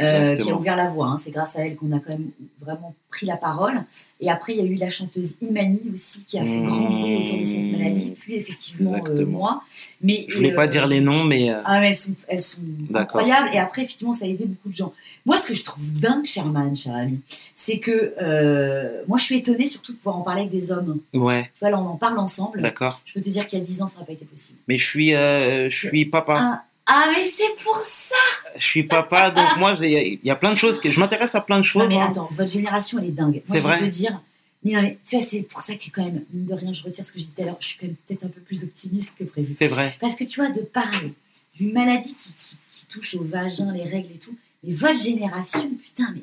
Euh, qui a ouvert la voie. hein. C'est grâce à elle qu'on a quand même vraiment pris la parole. Et après, il y a eu la chanteuse Imani aussi qui a fait Mmh. grand bruit autour de cette maladie. Puis effectivement, euh, moi. Mais, Je voulais euh, pas dire les noms, mais euh, Ah, mais elles sont, elles sont incroyables. Et après, effectivement, ça a aidé beaucoup de gens. Moi, ce que je trouve dingue, Sherman, cher ami, c'est que euh, moi, je suis étonnée surtout de pouvoir en parler avec des hommes. ouais, Tu vois, là, on en parle ensemble. d'accord. Je peux te dire qu'il y a 10 ans, ça n'aurait pas été possible. Mais je suis, je suis papa. Ah, mais c'est pour ça Je suis papa, donc moi, j'ai- il y a plein de choses que je m'intéresse à plein de choses. Non, mais moi. attends, votre génération, elle est dingue. Moi, C'est je vrai. te dire. Mais non, mais tu vois, c'est pour ça que, quand même, mine de rien, je retire ce que je disais tout à l'heure. Je suis quand même peut-être un peu plus optimiste que prévu. C'est vrai. Parce que tu vois, de parler d'une maladie qui, qui- qui touche au vagin, les règles et tout, mais votre génération, putain, mais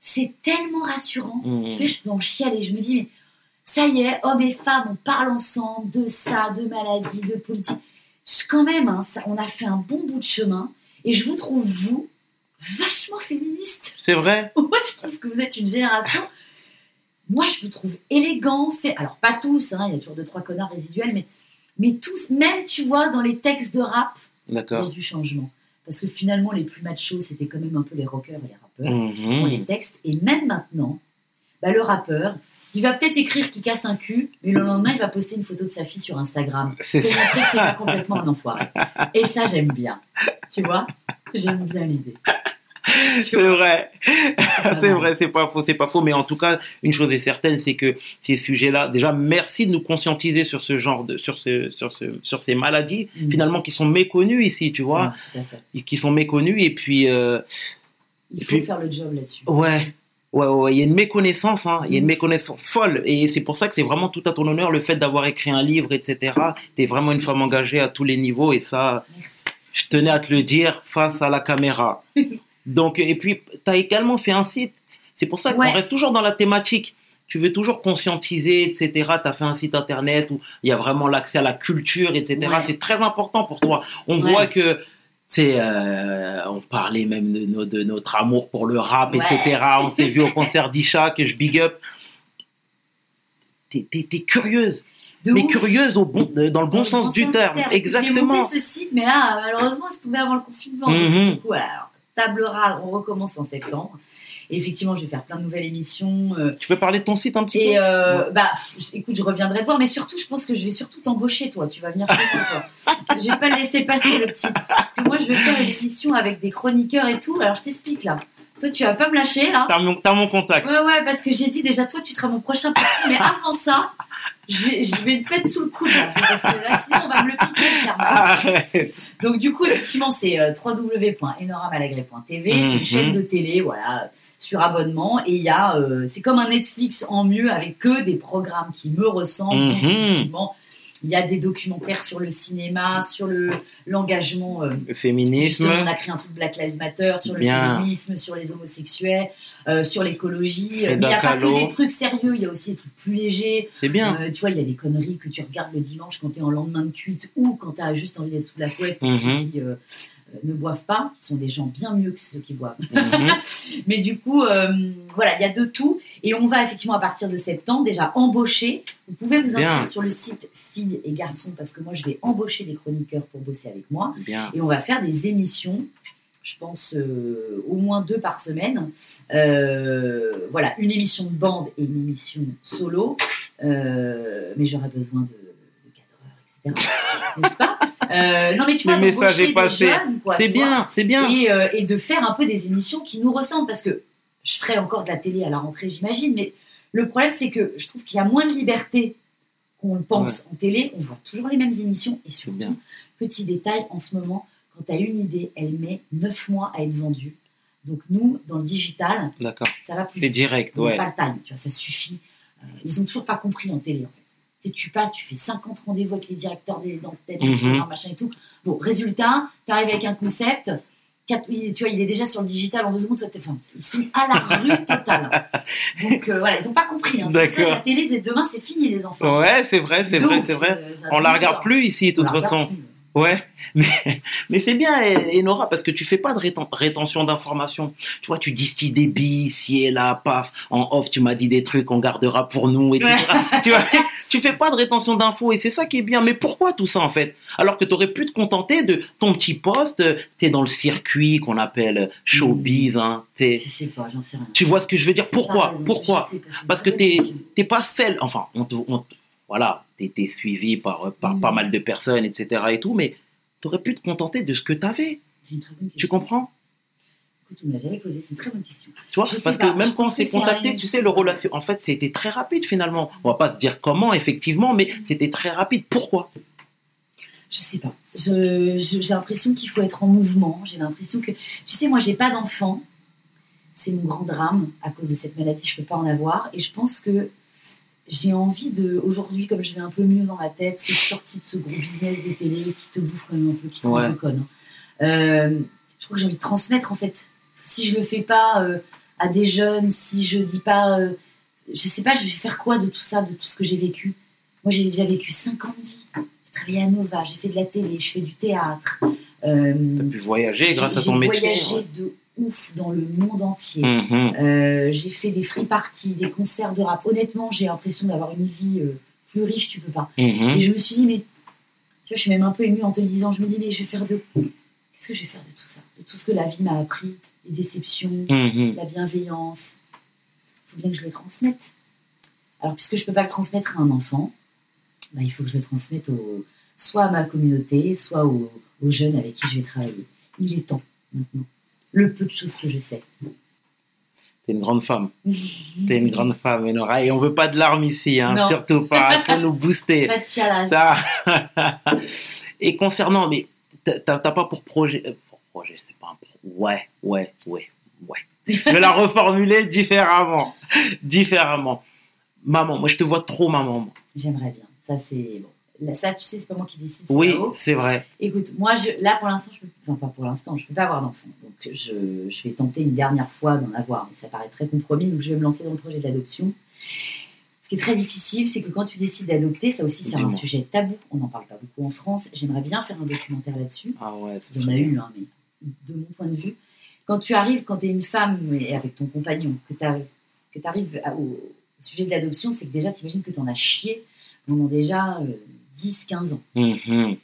c'est tellement rassurant. Mmh. Tu vois, je peux en chialer. Je me dis, mais ça y est, hommes et femmes, on parle ensemble de ça, de maladie, de politique. Quand même, hein, ça- on a fait un bon bout de chemin. Et je vous trouve, vous, vachement féministe. C'est vrai. Moi, je trouve que vous êtes une génération. Moi, je vous trouve élégant, fait. Alors, pas tous, hein, il y a toujours deux, trois connards résiduels, mais, mais tous, même, tu vois, dans les textes de rap, il y a du changement. Parce que finalement, les plus machos, c'était quand même un peu les rockers et les rappeurs Mhm. dans les textes. Et même maintenant, bah, le rappeur, il va peut-être écrire qu'il casse un cul, mais le lendemain, il va poster une photo de sa fille sur Instagram C'est pour ça. montrer que c'est pas complètement un enfoiré. Et ça, j'aime bien. Tu vois? J'aime bien l'idée. C'est vrai. c'est mal. vrai, c'est pas faux, c'est pas faux. Mais en tout cas, une chose est certaine, c'est que ces sujets-là, déjà, merci de nous conscientiser sur ce genre de, sur ce, sur ce, sur ces maladies, Mm. finalement, qui sont méconnues ici, tu vois, Ouais, tout à fait. et qui sont méconnues. Et puis, euh, Il faut puis- faire le job là-dessus. ouais. Ouais, ouais, il y a une méconnaissance, hein. il y a une Mm. méconnaissance folle, et c'est pour ça que c'est vraiment tout à ton honneur le fait d'avoir écrit un livre, etc. T'es vraiment une femme engagée à tous les niveaux, et ça, Merci. je tenais à te le dire face à la caméra. Donc, et puis, tu as également fait un site. C'est pour ça qu'on Ouais. reste toujours dans la thématique. Tu veux toujours conscientiser, etc. Tu as fait un site internet où il y a vraiment l'accès à la culture, etc. Ouais. C'est très important pour toi. On voit que, tu sais, euh, on parlait même de, no- de notre amour pour le rap, Ouais. etc. On s'est vu au concert d'Isha, que je big up. T'es, curieuse. de mais ouf. curieuse au bon, euh, dans le bon Dans le sens du terme. J'ai Exactement. monté ce site, mais là, malheureusement, c'est tombé avant le confinement. Mhm. Du coup, alors, table rase, on recommence en septembre. Et effectivement, je vais faire plein de nouvelles émissions. euh, Tu peux parler de ton site un petit et peu euh, bah, écoute, je reviendrai te voir, mais surtout, je pense que je vais surtout t'embaucher, toi. Tu vas venir chez toi. Je vais pas le laisser passer, le petit. Parce que moi, je vais faire une émission avec des chroniqueurs et tout. Alors, je t'explique là. Toi, tu vas pas me lâcher là. T'as mon, mon contact. Ouais, ouais, parce que j'ai dit déjà, toi, tu seras mon prochain patron. Mais avant ça, je vais, je vais te mettre sous le coude là. Parce que là, sinon, on va me le piquer, le. Arrête. Donc du coup, effectivement, c'est euh, www.enoramalagré.tv. C'est Mhm. une chaîne de télé, voilà, sur abonnement. Et il y a, euh, c'est comme un Netflix en mieux avec que des programmes qui me ressemblent. Donc, effectivement, il y a des documentaires sur le cinéma, sur le l'engagement. euh, Le féminisme. Justement, on a créé un truc Black Lives Matter sur le Bien. féminisme, sur les homosexuels, euh, sur l'écologie. Mais il n'y a pas que des trucs sérieux, il y a aussi des trucs plus légers. C'est bien. Euh, tu vois, il y a des conneries que tu regardes le dimanche quand tu es en lendemain de cuite ou quand tu as juste envie d'être sous la couette pour Mhm. ceux qui ne boivent pas, qui sont des gens bien mieux que ceux qui boivent. Mhm. Mais du coup, euh, voilà, il y a de tout. Et on va effectivement à partir de septembre déjà embaucher. Vous pouvez vous inscrire Bien. sur le site filles et garçons parce que moi, je vais embaucher des chroniqueurs pour bosser avec moi. Bien. Et on va faire des émissions, je pense euh, au moins deux par semaine. Euh, voilà, une émission de bande et une émission solo. Euh, mais j'aurais besoin de, de cadreurs, etc. N'est-ce pas? Euh, Non, mais tu Le vois, message d'embaucher est passé. C'est bien, c'est bien. et, euh, et de faire un peu des émissions qui nous ressemblent parce que je ferai encore de la télé à la rentrée, j'imagine, mais le problème c'est que je trouve qu'il y a moins de liberté qu'on le pense en télé. On voit toujours les mêmes émissions et surtout, bien. petit détail, en ce moment, quand tu as une idée, elle met 9 mois à être vendue. Donc nous, dans le digital, ça va plus C'est vite. direct, On ouais. pas le time, tu vois, ça suffit. Euh, ils ont toujours pas compris en télé, en fait. Tu sais, Tu passes, tu fais 50 rendez-vous avec les directeurs des des Mhm. programmes, machin et tout. Bon, résultat, tu arrives avec un concept, quatre- il- tu vois, il est déjà sur le digital en deux secondes, toi, enfin, Ils sont à la rue totale. Donc euh, voilà, ils ont pas compris. Hein. D'accord. La télé, dès demain, c'est fini, les enfants. Ouais, c'est vrai, c'est vrai, c'est vrai. euh, On la regarde plus ici, de toute façon. plus. Ouais, mais, mais c'est bien, et- et Nora, parce que tu fais pas de réten- rétention d'informations. Tu vois, tu distilles des billes ici et là, paf. En off, tu m'as dit des trucs, on gardera pour nous, etc. tu vois, tu fais pas de rétention d'infos et c'est ça qui est bien. Mais pourquoi tout ça en fait? Alors que tu aurais pu te contenter de ton petit poste, t'es dans le circuit qu'on appelle showbiz, hein. Je sais pas, j'en sais rien. Tu vois ce que je veux dire? Pourquoi? raison, Pourquoi? Parce que t'es- pas celle, enfin, on te, on te- voilà, t'es t'es suivi par, par Mhm. pas mal de personnes, etc. et tout, mais t'aurais pu te contenter de ce que bonne question. Tu comprends? Écoute, on me l'a jamais posé, c'est une très bonne question. Tu vois Je sais Parce pas, que même je quand on s'est contacté, tu sais, le relation, en fait, c'était très rapide finalement. On va pas se dire comment, effectivement, mais c'était très rapide. Pourquoi? Je sais pas. Je- je- j'ai l'impression qu'il faut être en mouvement. J'ai l'impression que. Tu sais, moi, j'ai pas d'enfant. C'est mon grand drame. À cause de cette maladie, je peux pas en avoir. Et je pense que j'ai envie de. Aujourd'hui, comme je vais un peu mieux dans ma tête, que je suis sortie de ce gros business de télé qui te bouffe quand même un peu, qui te rend Ouais. un peu conne. hein. Euh, je crois que j'ai envie de transmettre, en fait. Si je le fais pas euh, à des jeunes, si je dis pas. euh, je sais pas, je vais faire quoi de tout ça, de tout ce que j'ai vécu? Moi, j'ai déjà vécu 5 ans de vie. J'ai travaillé à Nova, j'ai fait de la télé, je fais du théâtre. Euh, T'as pu voyager j'ai grâce à j'ai ton métier. voyagé ouais. de ouf dans le monde entier. Mhm. Euh, j'ai fait des free parties, des concerts de rap. Honnêtement, j'ai l'impression d'avoir une vie euh, plus riche, tu peux pas. Mhm. Et je me suis dit, mais tu vois, je suis même un peu émue en te le disant. Je me dis, mais je vais faire de. Qu'est-ce que je vais faire de tout ça? De tout ce que la vie m'a appris, les déceptions, Mhm. la bienveillance. Il faut bien que je le transmette. Alors, puisque je ne peux pas le transmettre à un enfant, bah, il faut que je le transmette au- soit à ma communauté, soit aux, aux jeunes avec qui je vais travailler. Il est temps, maintenant. Le peu de choses que je sais. T'es une grande femme. T'es une grande femme, Enora. Et on veut pas de larmes ici, hein. Non. surtout pas pour nous booster. Pas de chialage. Ça. Et concernant, mais t'as pas pour projet, euh, pour projet, c'est pas un pro- ouais, ouais, ouais, ouais. Je vais la reformuler différemment, différemment. Maman, moi je te vois trop maman. J'aimerais bien. Ça, c'est. Bon. Ça, tu sais, c'est pas moi qui décide. c'est Oui, c'est vrai. Écoute, moi, je, là, pour l'instant, je peux, enfin, pas pour l'instant, je peux pas avoir d'enfant. Donc, je, je vais tenter une dernière fois d'en avoir, mais ça paraît très compromis, donc je vais me lancer dans le projet de l'adoption. Ce qui est très difficile, c'est que quand tu décides d'adopter, ça aussi, c'est un sujet tabou. On n'en parle pas beaucoup en France. J'aimerais bien faire un documentaire là-dessus. Ah ouais, ce Il y en serait a eu, hein, mais de mon point de vue. Quand tu arrives, quand tu es une femme et avec ton compagnon, que tu arrives, que arrives au, au sujet de l'adoption, c'est que déjà, tu imagines que tu en as chié pendant déjà 10-15 ans. Mhm.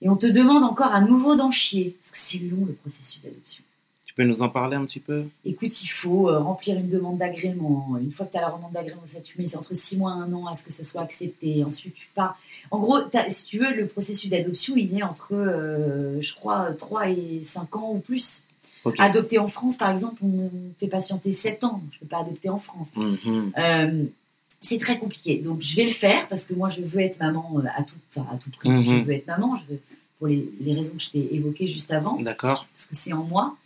Et on te demande encore à nouveau d'en chier, parce que c'est long le processus d'adoption. Tu peux nous en parler un petit peu? Écoute, il faut euh, remplir une demande d'agrément. Une fois que tu as la demande d'agrément, ça tu mets entre 6 mois et 1 an à ce que ça soit accepté. Ensuite, tu pars. En gros, si tu veux, le processus d'adoption, il est entre, euh, je crois, 3 et 5 ans ou plus. Ok. Adopter en France, par exemple, on fait patienter 7 ans. Je ne peux pas adopter en France. Mhm. Euh, c'est très compliqué. Donc, je vais le faire parce que moi, je veux être maman euh, à tout, à tout prix. Mhm. Je veux être maman. Je veux, pour les, les raisons que je t'ai évoquées juste avant D'accord. parce que c'est en moi.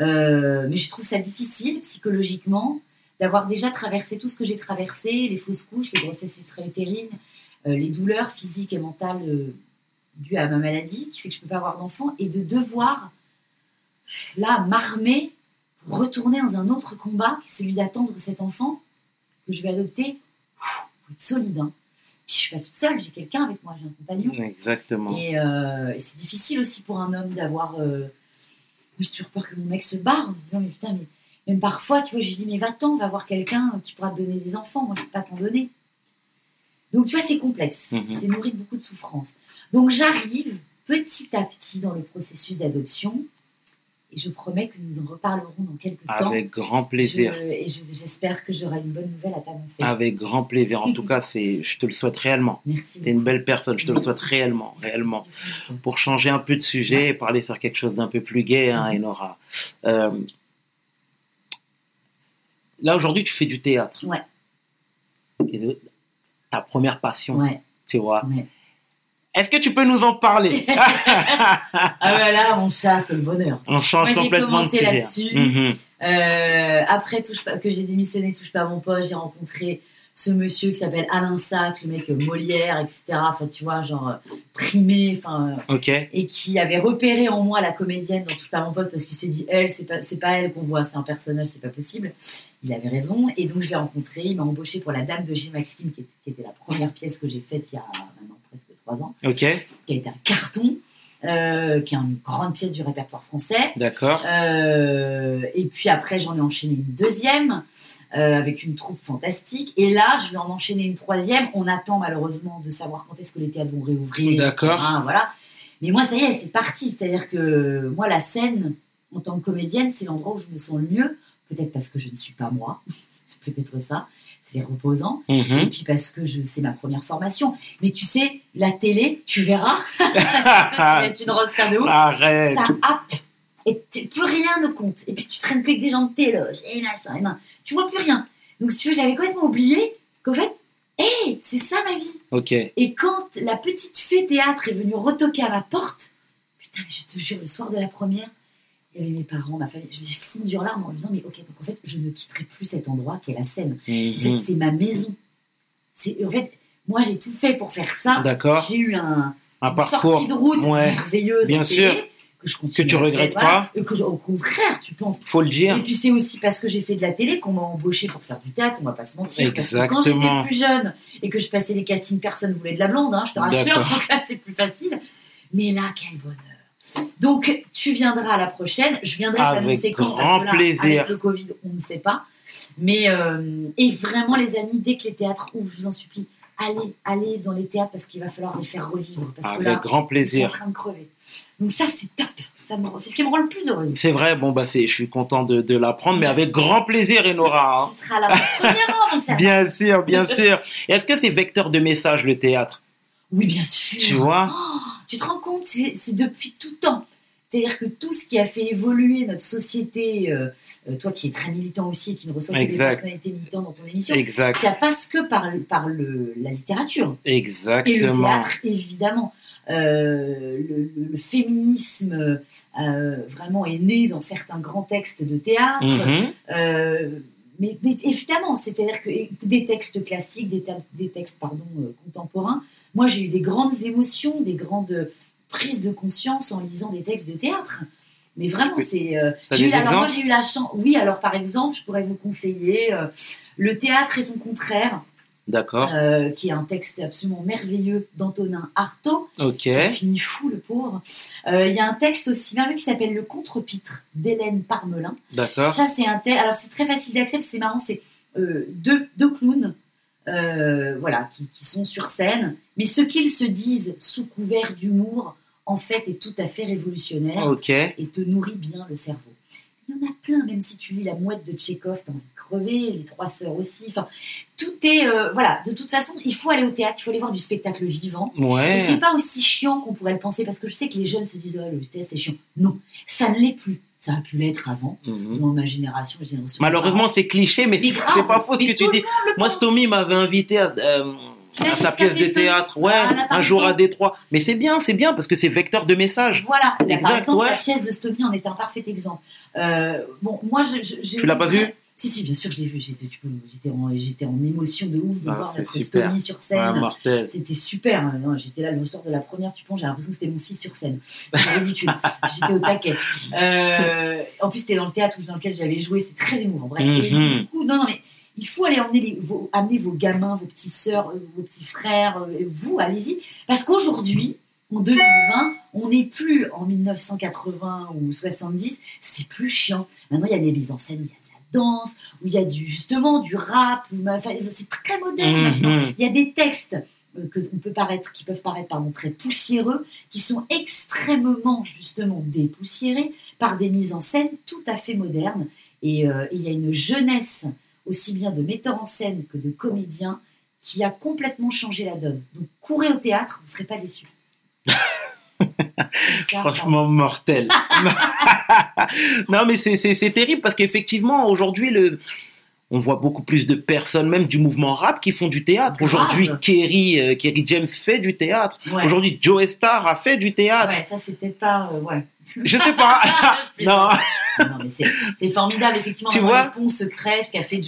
Euh, mais je trouve ça difficile psychologiquement d'avoir déjà traversé tout ce que j'ai traversé, les fausses couches, les grossesses extra-utérines, euh, les douleurs physiques et mentales euh, dues à ma maladie, qui fait que je ne peux pas avoir d'enfant, et de devoir, là, m'armer pour retourner dans un autre combat, qui est celui d'attendre cet enfant que je vais adopter. Faut être solide. Hein. Puis je suis pas toute seule, j'ai quelqu'un avec moi, j'ai un compagnon. Exactement. Et, euh, et c'est difficile aussi pour un homme d'avoir. euh, Moi, j'ai toujours peur que mon mec se barre en se disant, mais putain, mais même parfois, tu vois, je lui dis, mais va-t'en, va voir quelqu'un qui pourra te donner des enfants. Moi, je ne peux pas t'en donner. Donc, tu vois, c'est complexe. Mhm. C'est nourri de beaucoup de souffrance. Donc, j'arrive petit à petit dans le processus d'adoption. Et je promets que nous en reparlerons dans quelques temps. Avec grand plaisir. Je- et je- j'espère que j'aurai une bonne nouvelle à t'annoncer. Avec grand plaisir. En tout cas, c'est, je te le souhaite réellement. Merci. T'es une beaucoup. belle personne. Je te le souhaite réellement, réellement. Merci. Pour changer un peu de sujet et parler sur quelque chose d'un peu plus gai, hein, Mhm. Enora. Euh, là, aujourd'hui, tu fais du théâtre. Ouais. Et de- ta première passion, Ouais, tu vois. ouais. Est-ce que tu peux nous en parler Ah bah là, mon chat, c'est le bonheur. On change Moi, complètement de commencé là-dessus. Mhm. Euh, après touche pas, que j'ai démissionné, touche pas à mon poste, j'ai rencontré ce monsieur qui s'appelle Alain Sac, le mec euh, Molière, etc. Enfin, tu vois, genre euh, primé, enfin, euh, Ok. et qui avait repéré en moi la comédienne dans touche pas à mon poste parce qu'il s'est dit, elle, c'est pas, c'est pas elle qu'on voit, c'est un personnage, c'est pas possible. Il avait raison, et donc je l'ai rencontré. Il m'a embauché pour La Dame de Gilles Maxime, qui était, qui était la première pièce que j'ai faite il y a maintenant trois ans, qui a été un carton, euh, qui est une grande pièce du répertoire français. D'accord. Euh, et puis après, j'en ai enchaîné une deuxième euh, avec une troupe fantastique. Et là, je vais en enchaîner une troisième. On attend malheureusement de savoir quand est-ce que les théâtres vont réouvrir. D'accord. etc. Voilà. Mais moi, ça y est, c'est parti. C'est-à-dire que moi, la scène, en tant que comédienne, c'est l'endroit où je me sens le mieux. Peut-être parce que je ne suis pas moi. c'est peut-être ça. C'est reposant. Et Mhm. puis parce que je, c'est ma première formation. Mais tu sais, la télé, tu verras. Tu vas être une roster de ouf Arrête. ça happe et plus rien ne compte. Et puis tu traînes que avec des gens de téloge et machin, et nan. Tu vois plus rien. Donc si tu veux, j'avais complètement oublié qu'en fait, hé, c'est ça ma vie. Ok. Et quand la petite fée théâtre est venue retoquer à ma porte, putain, mais je te jure, le soir de la première, il y avait mes parents, ma famille, je me suis fondue en larmes en me disant, mais ok, donc en fait, je ne quitterai plus cet endroit qu'est la scène. En fait, Mhm. c'est ma maison. En fait, moi, j'ai tout fait pour faire ça. D'accord. J'ai eu un, Un une parcours. sortie de route Ouais. merveilleuse Bien en sûr. télé, que je continue Que tu regrettes pas. que je- au contraire tu penses Faut le dire. et puis c'est aussi parce que j'ai fait de la télé qu'on m'a embauché pour faire du théâtre on va pas se mentir parce que quand j'étais Exactement. plus jeune et que je passais les castings personne voulait de la blonde hein, je te rassure donc là c'est plus facile mais là quel bonheur donc tu viendras à la prochaine je viendrai t'annoncer quand parce que là plaisir. avec le Covid on ne sait pas mais euh, et vraiment les amis dès que les théâtres ouvrent je vous en supplie allez allez dans les théâtres parce qu'il va falloir les faire revivre parce que Avec là grand ils sont en plaisir. train de crever. Donc ça, c'est top. Ça me rend- C'est ce qui me rend le plus heureuse. C'est vrai, bon, bah, je suis content de, de l'apprendre, mais avec grand plaisir, Enora. hein. Ce sera la première mon cher. Bien sûr, bien sûr. Est-ce que c'est vecteur de message, le théâtre? Oui, bien sûr. Tu vois? Oh, tu te rends compte, c'est depuis tout temps. C'est-à-dire que tout ce qui a fait évoluer notre société, euh, euh, toi qui es très militant aussi et qui ne reçoit que des personnalités militantes dans ton émission, Exact. ça passe que par, le- par le, la littérature. Et le Exactement. théâtre, évidemment. Euh, le, féminisme euh, vraiment est né dans certains grands textes de théâtre. Mhm. Mais, mais évidemment, c'est-à-dire que des textes classiques, des, textes pardon, euh, contemporains, moi j'ai eu des grandes émotions, des grandes prises de conscience en lisant des textes de théâtre. Mais vraiment, c'est. euh, j'ai eu alors moi j'ai eu la chance. Oui, alors par exemple, je pourrais vous conseiller euh, Le théâtre et son contraire, D'accord. euh, qui est un texte absolument merveilleux d'Antonin Artaud. Ok. Il finit fou, le pauvre. Euh, Il y a un texte aussi merveilleux qui s'appelle Le contre-pitre d'Hélène Parmelin. D'accord. Ça, c'est un tel. Alors, c'est très facile d'accès, c'est marrant. C'est euh, deux, deux clowns voilà, qui, qui sont sur scène. Mais ce qu'ils se disent sous couvert d'humour, en fait, est tout à fait révolutionnaire Ok. et te nourrit bien le cerveau. Il y en a plein, même si tu lis La mouette de Tchekhov, t'as envie de crever, Les Trois Sœurs aussi. Enfin, tout est. euh, voilà, de toute façon, il faut aller au théâtre, il faut aller voir du spectacle vivant. Et Ouais. c'est pas aussi chiant qu'on pourrait le penser, parce que je sais que les jeunes se disent, oh, le théâtre c'est chiant. Non, ça ne l'est plus. Ça a pu l'être avant, Mhm. dans ma génération. Malheureusement, c'est cliché, mais Mais c'est grave, pas faux ce que tu dis. Moi. Stomy m'avait invité à, euh, sa pièce de théâtre. Ouais, un jour à. Détroit. Mais c'est bien, c'est bien parce que c'est vecteur de message. Voilà, là, par Exact, exemple, ouais. la pièce de Stomy en est un parfait exemple. Euh, bon, moi, je, Tu l'as pas vu Si, si, bien sûr, je l'ai vu. J'étais, en, en émotion de ouf de Ah, voir notre super. Stomy sur scène. C'était super. J'étais là le soir de la première, tu penses, j'ai l'impression que c'était mon fils sur scène. C'est ridicule. J'étais au taquet. Euh, en plus, c'était dans le théâtre dans lequel j'avais joué. C'est très émouvant. Bref. Et Mhm. du coup, non, non, mais il faut aller emmener les- vos, amener vos gamins, vos petites sœurs, euh, vos petits frères, euh, vous, allez-y. Parce qu'aujourd'hui, en 2020, on n'est plus en 1980 ou 70. C'est plus chiant. Maintenant, il y a des mises en scène il y a de la danse, où il y a du, justement du rap. enfin, c'est très moderne maintenant. Mhm. Il y a des textes euh, que on peut paraître, qui peuvent paraître pardon, très poussiéreux, qui sont extrêmement justement dépoussiérés par des mises en scène tout à fait modernes. Et euh, il y a une jeunesse aussi bien de metteurs en scène que de comédiens qui a complètement changé la donne. Donc courez au théâtre, vous ne serez pas déçus. Ça, Franchement mortel. non, mais c'est- terrible parce qu'effectivement, aujourd'hui, le. On voit beaucoup plus de personnes, même du mouvement rap, qui font du théâtre. Aujourd'hui, Kerry, euh, Kerry James fait du théâtre. Ouais. Aujourd'hui, Joe Star a fait du théâtre. Ouais, ça c'est peut-être pas. euh, ouais. Je sais pas. Je non. plaisante. Non, mais c'est formidable, effectivement. Tu vois les ponts secrets, ce qu'a fait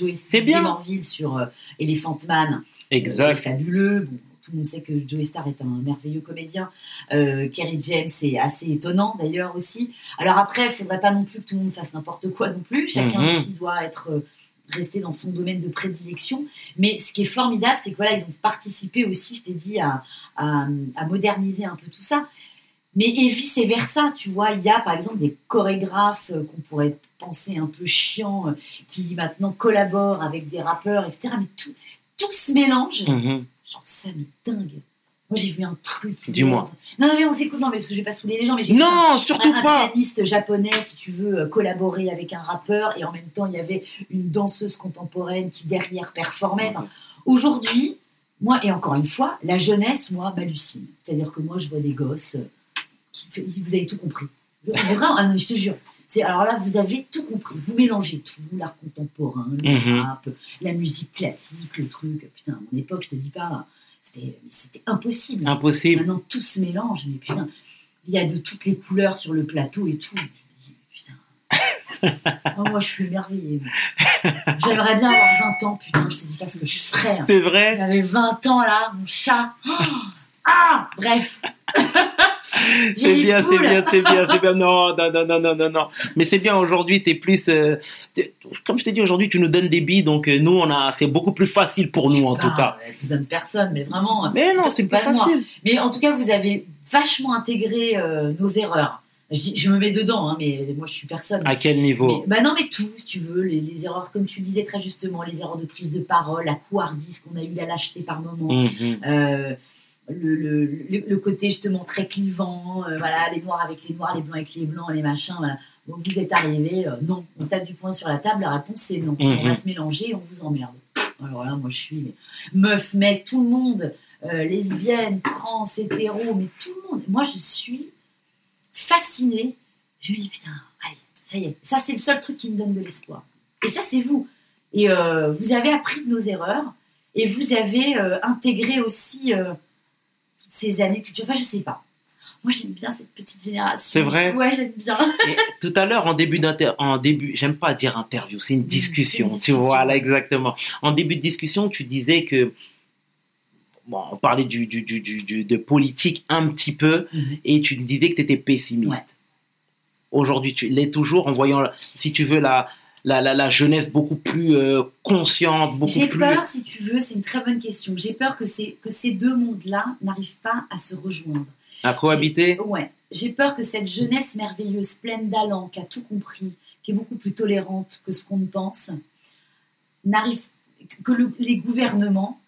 bien. Morville sur euh, Elephant Man. euh, Exact. est fabuleux. Bon, tout le monde sait que Joey Star est un merveilleux comédien. Euh, Kerry James est assez étonnant d'ailleurs aussi. Alors après, il ne faudrait pas non plus que tout le monde fasse n'importe quoi non plus. Chacun Mhm. aussi doit être euh, resté dans son domaine de prédilection. Mais ce qui est formidable, c'est que voilà, ils ont participé aussi, je t'ai dit, à, à- à moderniser un peu tout ça. Mais et vice versa, tu vois, il y a par exemple des chorégraphes euh, qu'on pourrait penser un peu chiants, euh, qui maintenant collaborent avec des rappeurs, etc. Mais tout, tout se mélange. Mhm. Trouve ça mais dingue. Moi j'ai vu un truc. Dis-moi. Non, non, mais on s'écoute, non, mais parce que je vais pas saouler les gens, mais j'ai Non, un- surtout un, pas. pianiste japonais, si tu veux, euh, collaborer avec un rappeur, et en même temps il y avait une danseuse contemporaine qui derrière performait. Enfin, Aujourd'hui, moi, et encore une fois, la jeunesse, moi, m'hallucine. C'est-à-dire que moi je vois des gosses vous avez tout compris. Vraiment, ah je te jure. C'est, alors là, vous avez tout compris. Vous mélangez tout, l'art contemporain, le Mhm. rap, la musique classique, le truc. Putain, à mon époque, je te dis pas, c'était, impossible. Impossible. Maintenant, tout se mélange, mais putain, il y a de toutes les couleurs sur le plateau et tout. Putain. Oh, moi, je suis émerveillée. J'aimerais bien avoir 20 ans, putain, je te dis pas ce que je ferais. hein. C'est vrai. J'avais 20 ans là, mon chat. Oh ah, bref. C'est bien, c'est bien, c'est bien, c'est bien. Non, non, non, non, non, non. Mais c'est bien aujourd'hui, t'es plus. euh, comme je t'ai dit aujourd'hui, tu nous donnes des billes, donc euh, nous, on a, c'est beaucoup plus facile pour nous en tout cas. Vous aime personne, mais vraiment. Mais non, c'est plus pas moi. facile. Mais en tout cas, vous avez vachement intégré euh, nos erreurs. Je, me mets dedans, hein, mais moi, je suis personne. À quel niveau Mais- bah non, mais tout, si tu veux, les, les erreurs, comme tu disais très justement, les erreurs de prise de parole, la couardise qu'on a eu, la lâcheté par moment, Mhm. Le, le, côté justement très clivant, euh, voilà, les noirs avec les noirs, les blancs avec les blancs, les machins, voilà. Donc vous êtes arrivés, euh, non, on tape du poing sur la table, la réponse c'est non. Si on Mhm. va se mélanger, on vous emmerde. Alors là, moi je suis meuf, mec, tout le monde, euh, lesbienne, trans, hétéro, mais tout le monde. Moi je suis fascinée. Je me dis putain, allez, ça y est, ça c'est le seul truc qui me donne de l'espoir. Et ça c'est vous. Et vous avez appris de nos erreurs et vous avez intégré aussi ces années culture. Enfin, je sais pas. Moi, j'aime bien cette petite génération. C'est vrai Ouais, j'aime bien. Et tout à l'heure, en début d'inter, en début, j'aime pas dire interview, c'est une discussion, une tu vois, là, exactement. En début de discussion, tu disais que, bon, on parlait du, du, du, du- du- de politique un petit peu, Mhm. et tu disais que tu étais pessimiste. Ouais. Aujourd'hui, tu l'es toujours en voyant, si tu veux, la, la, la, la jeunesse beaucoup plus euh, consciente, beaucoup J'ai plus. peur, si tu veux, c'est une très bonne question. J'ai peur que, ces- que ces deux mondes-là n'arrivent pas à se rejoindre. à cohabiter. Ouais. J'ai peur que cette jeunesse merveilleuse, pleine d'allant, qui a tout compris, qui est beaucoup plus tolérante que ce qu'on ne pense, n'arrive que le- les gouvernements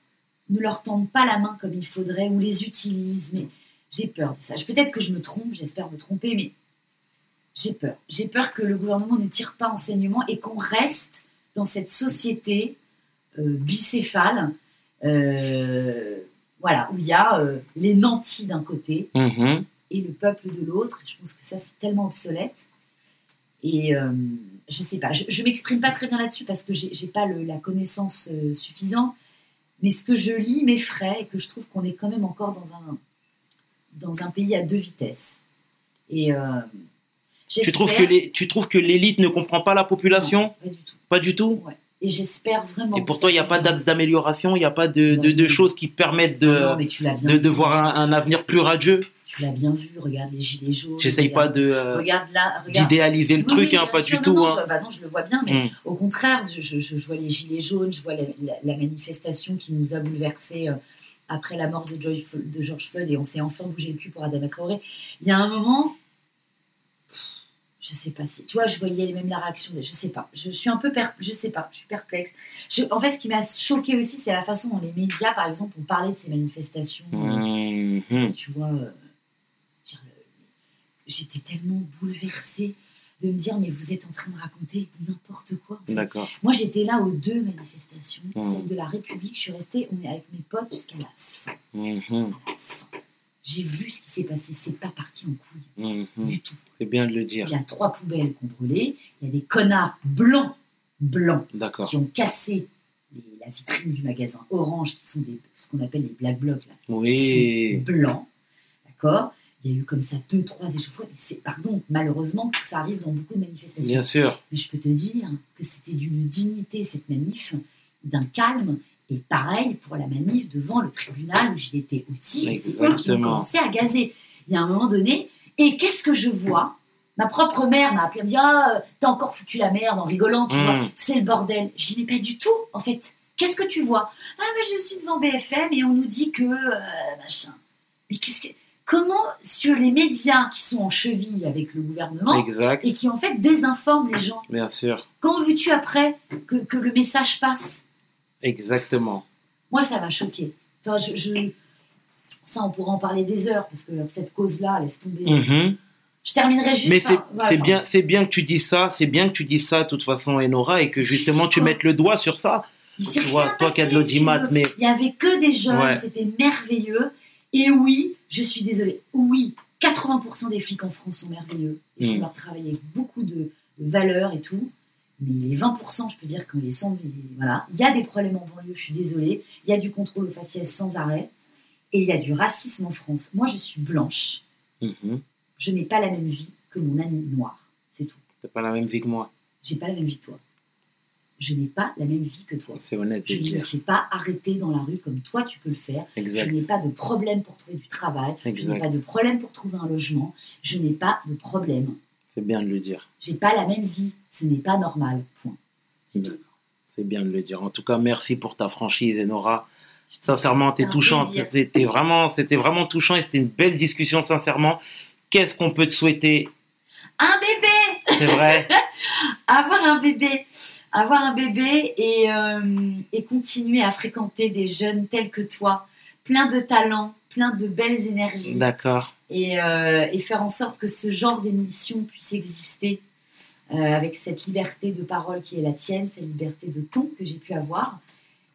ne leur tendent pas la main comme il faudrait ou les utilisent. Mais j'ai peur de ça. Peut-être que je me trompe, j'espère me tromper, mais j'ai peur. J'ai peur que le gouvernement ne tire pas enseignement et qu'on reste dans cette société euh, bicéphale, euh, voilà, où il y a euh, les nantis d'un côté Mhm. et le peuple de l'autre. Je pense que ça, c'est tellement obsolète. Et je sais pas, je, je m'exprime pas très bien là-dessus parce que j'ai j'ai pas le- la connaissance suffisante. Mais ce que je lis m'effraie et que je trouve qu'on est quand même encore dans un, dans un pays à deux vitesses. Et Tu trouves que les, tu trouves que l'élite ne comprend pas la population Pas du tout. Pas du tout. Et j'espère vraiment. Et pourtant, ça il n'y a pas d'amélioration, il n'y a pas de, de- de Non. choses qui permettent de, Non, de, voir un, un avenir plus radieux. Tu l'as bien vu. Regarde les gilets jaunes. J'essaye pas de euh, d'idéaliser le Oui, truc, oui, hein, pas sûr. du Non, tout. non, hein. je, bah non, je le vois bien, mais Mm. au contraire, je, je- je vois les gilets jaunes, je vois la, la- la manifestation qui nous a bouleversés euh, après la mort de, Joy- de George Floyd et on s'est enfin bougé le cul pour Adama Traoré. Il y a un moment, je sais pas si, tu vois, je voyais même la réaction, des, je sais pas, je suis un peu, per, je sais pas, je suis perplexe. Je- en fait, ce qui m'a choqué aussi, c'est la façon dont les médias, par exemple, ont parlé de ces manifestations. euh, Mhm. tu vois, euh, j'étais tellement bouleversée de me dire, mais vous êtes en train de raconter n'importe quoi. en fait. D'accord. Moi, j'étais là aux deux manifestations, Mhm. celle de la République, je suis restée, on est avec mes potes jusqu'à la fin. Mhm. À la fin. J'ai vu ce qui s'est passé, c'est pas parti en couille Mhm. du tout. C'est bien de le Il dire. y a trois poubelles qu'on brûlait, il y a des connards blancs, blancs, qui ont cassé les- la vitrine du magasin Orange, qui sont des, ce qu'on appelle les black blocs, là, qui sont blancs, d'accord Il y a eu comme ça deux, trois échauffourées. C'est, pardon, malheureusement, que ça arrive dans beaucoup de manifestations. Bien sûr. Mais je peux te dire que c'était d'une dignité, cette manif, d'un calme. Et pareil pour la manif devant le tribunal où j'y étais aussi. Et c'est eux qui ont commencé à gazer. Il y a un moment donné, et qu'est-ce que je vois? Ma propre mère m'a appelé, elle me dit Ah, t'as encore foutu la merde en rigolant, tu Mm. vois, c'est le bordel. J'y mais pas du tout, en fait. Qu'est-ce que tu vois Ah, mais je suis devant BFM et on nous dit que. euh, machin. Mais qu'est-ce que. Comment, sur les médias qui sont en cheville avec le gouvernement Exact. et qui en fait désinforment les gens, Bien sûr. quand veux-tu après que, que le message passe? Exactement. Moi, ça m'a choqué. Enfin, je, je- Ça, on pourra en parler des heures, parce que cette cause-là, laisse tomber. Mhm. Je terminerai juste Mais c'est voilà, bien, c'est bien que tu dis ça, c'est bien que tu dis ça de toute façon, Enora, et que justement tu mettes le doigt sur ça. Tu vois, toi qui as de l'audimat, mais Il y avait que des jeunes, Ouais. c'était merveilleux. Et oui, je suis désolée, oui, 80% des flics en France sont merveilleux. Ils font Mm. leur travail avec beaucoup de valeur et tout. Mais les 20%, je peux dire que les 100, les- voilà, il y a des problèmes en banlieue, je suis désolée. Il y a du contrôle au faciès sans arrêt. Et il y a du racisme en France. Moi, je suis blanche. Mhm. Je n'ai pas la même vie que mon ami noir. C'est tout. t'as pas la même vie que moi. J'ai pas la même vie que toi. Je n'ai pas la même vie que toi. C'est honnête Je ne me fais pas arrêter dans la rue comme toi tu peux le faire. Exact. Je n'ai pas de problème pour trouver du travail. Je n'ai pas de problème pour trouver un logement. Je n'ai pas de problème. C'est bien de le dire. J'ai pas la même vie. Ce n'est pas normal. Point. C'est tout. C'est bien de le dire. En tout cas, merci pour ta franchise, Enora. Sincèrement, t'es touchante. C'était vraiment, c'était vraiment touchant et c'était une belle discussion, sincèrement. Qu'est-ce qu'on peut te souhaiter? Un bébé C'est vrai. Avoir un bébé Avoir un bébé et, euh, et continuer à fréquenter des jeunes tels que toi, plein de talents, plein de belles énergies. D'accord. Et, euh, et faire en sorte que ce genre d'émission puisse exister euh, avec cette liberté de parole qui est la tienne, cette liberté de ton que j'ai pu avoir,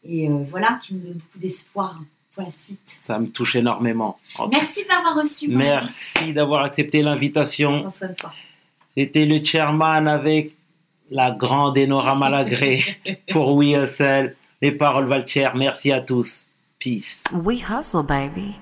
et euh, voilà, qui nous donne beaucoup d'espoir pour la suite. Ça me touche énormément. En- Merci de m'avoir reçu. Merci d'avoir accepté l'invitation. C'était le chairman avec la grande Enora Malagré pour We Hustle. Les paroles Valtier. Merci à tous. Peace. We hustle, baby.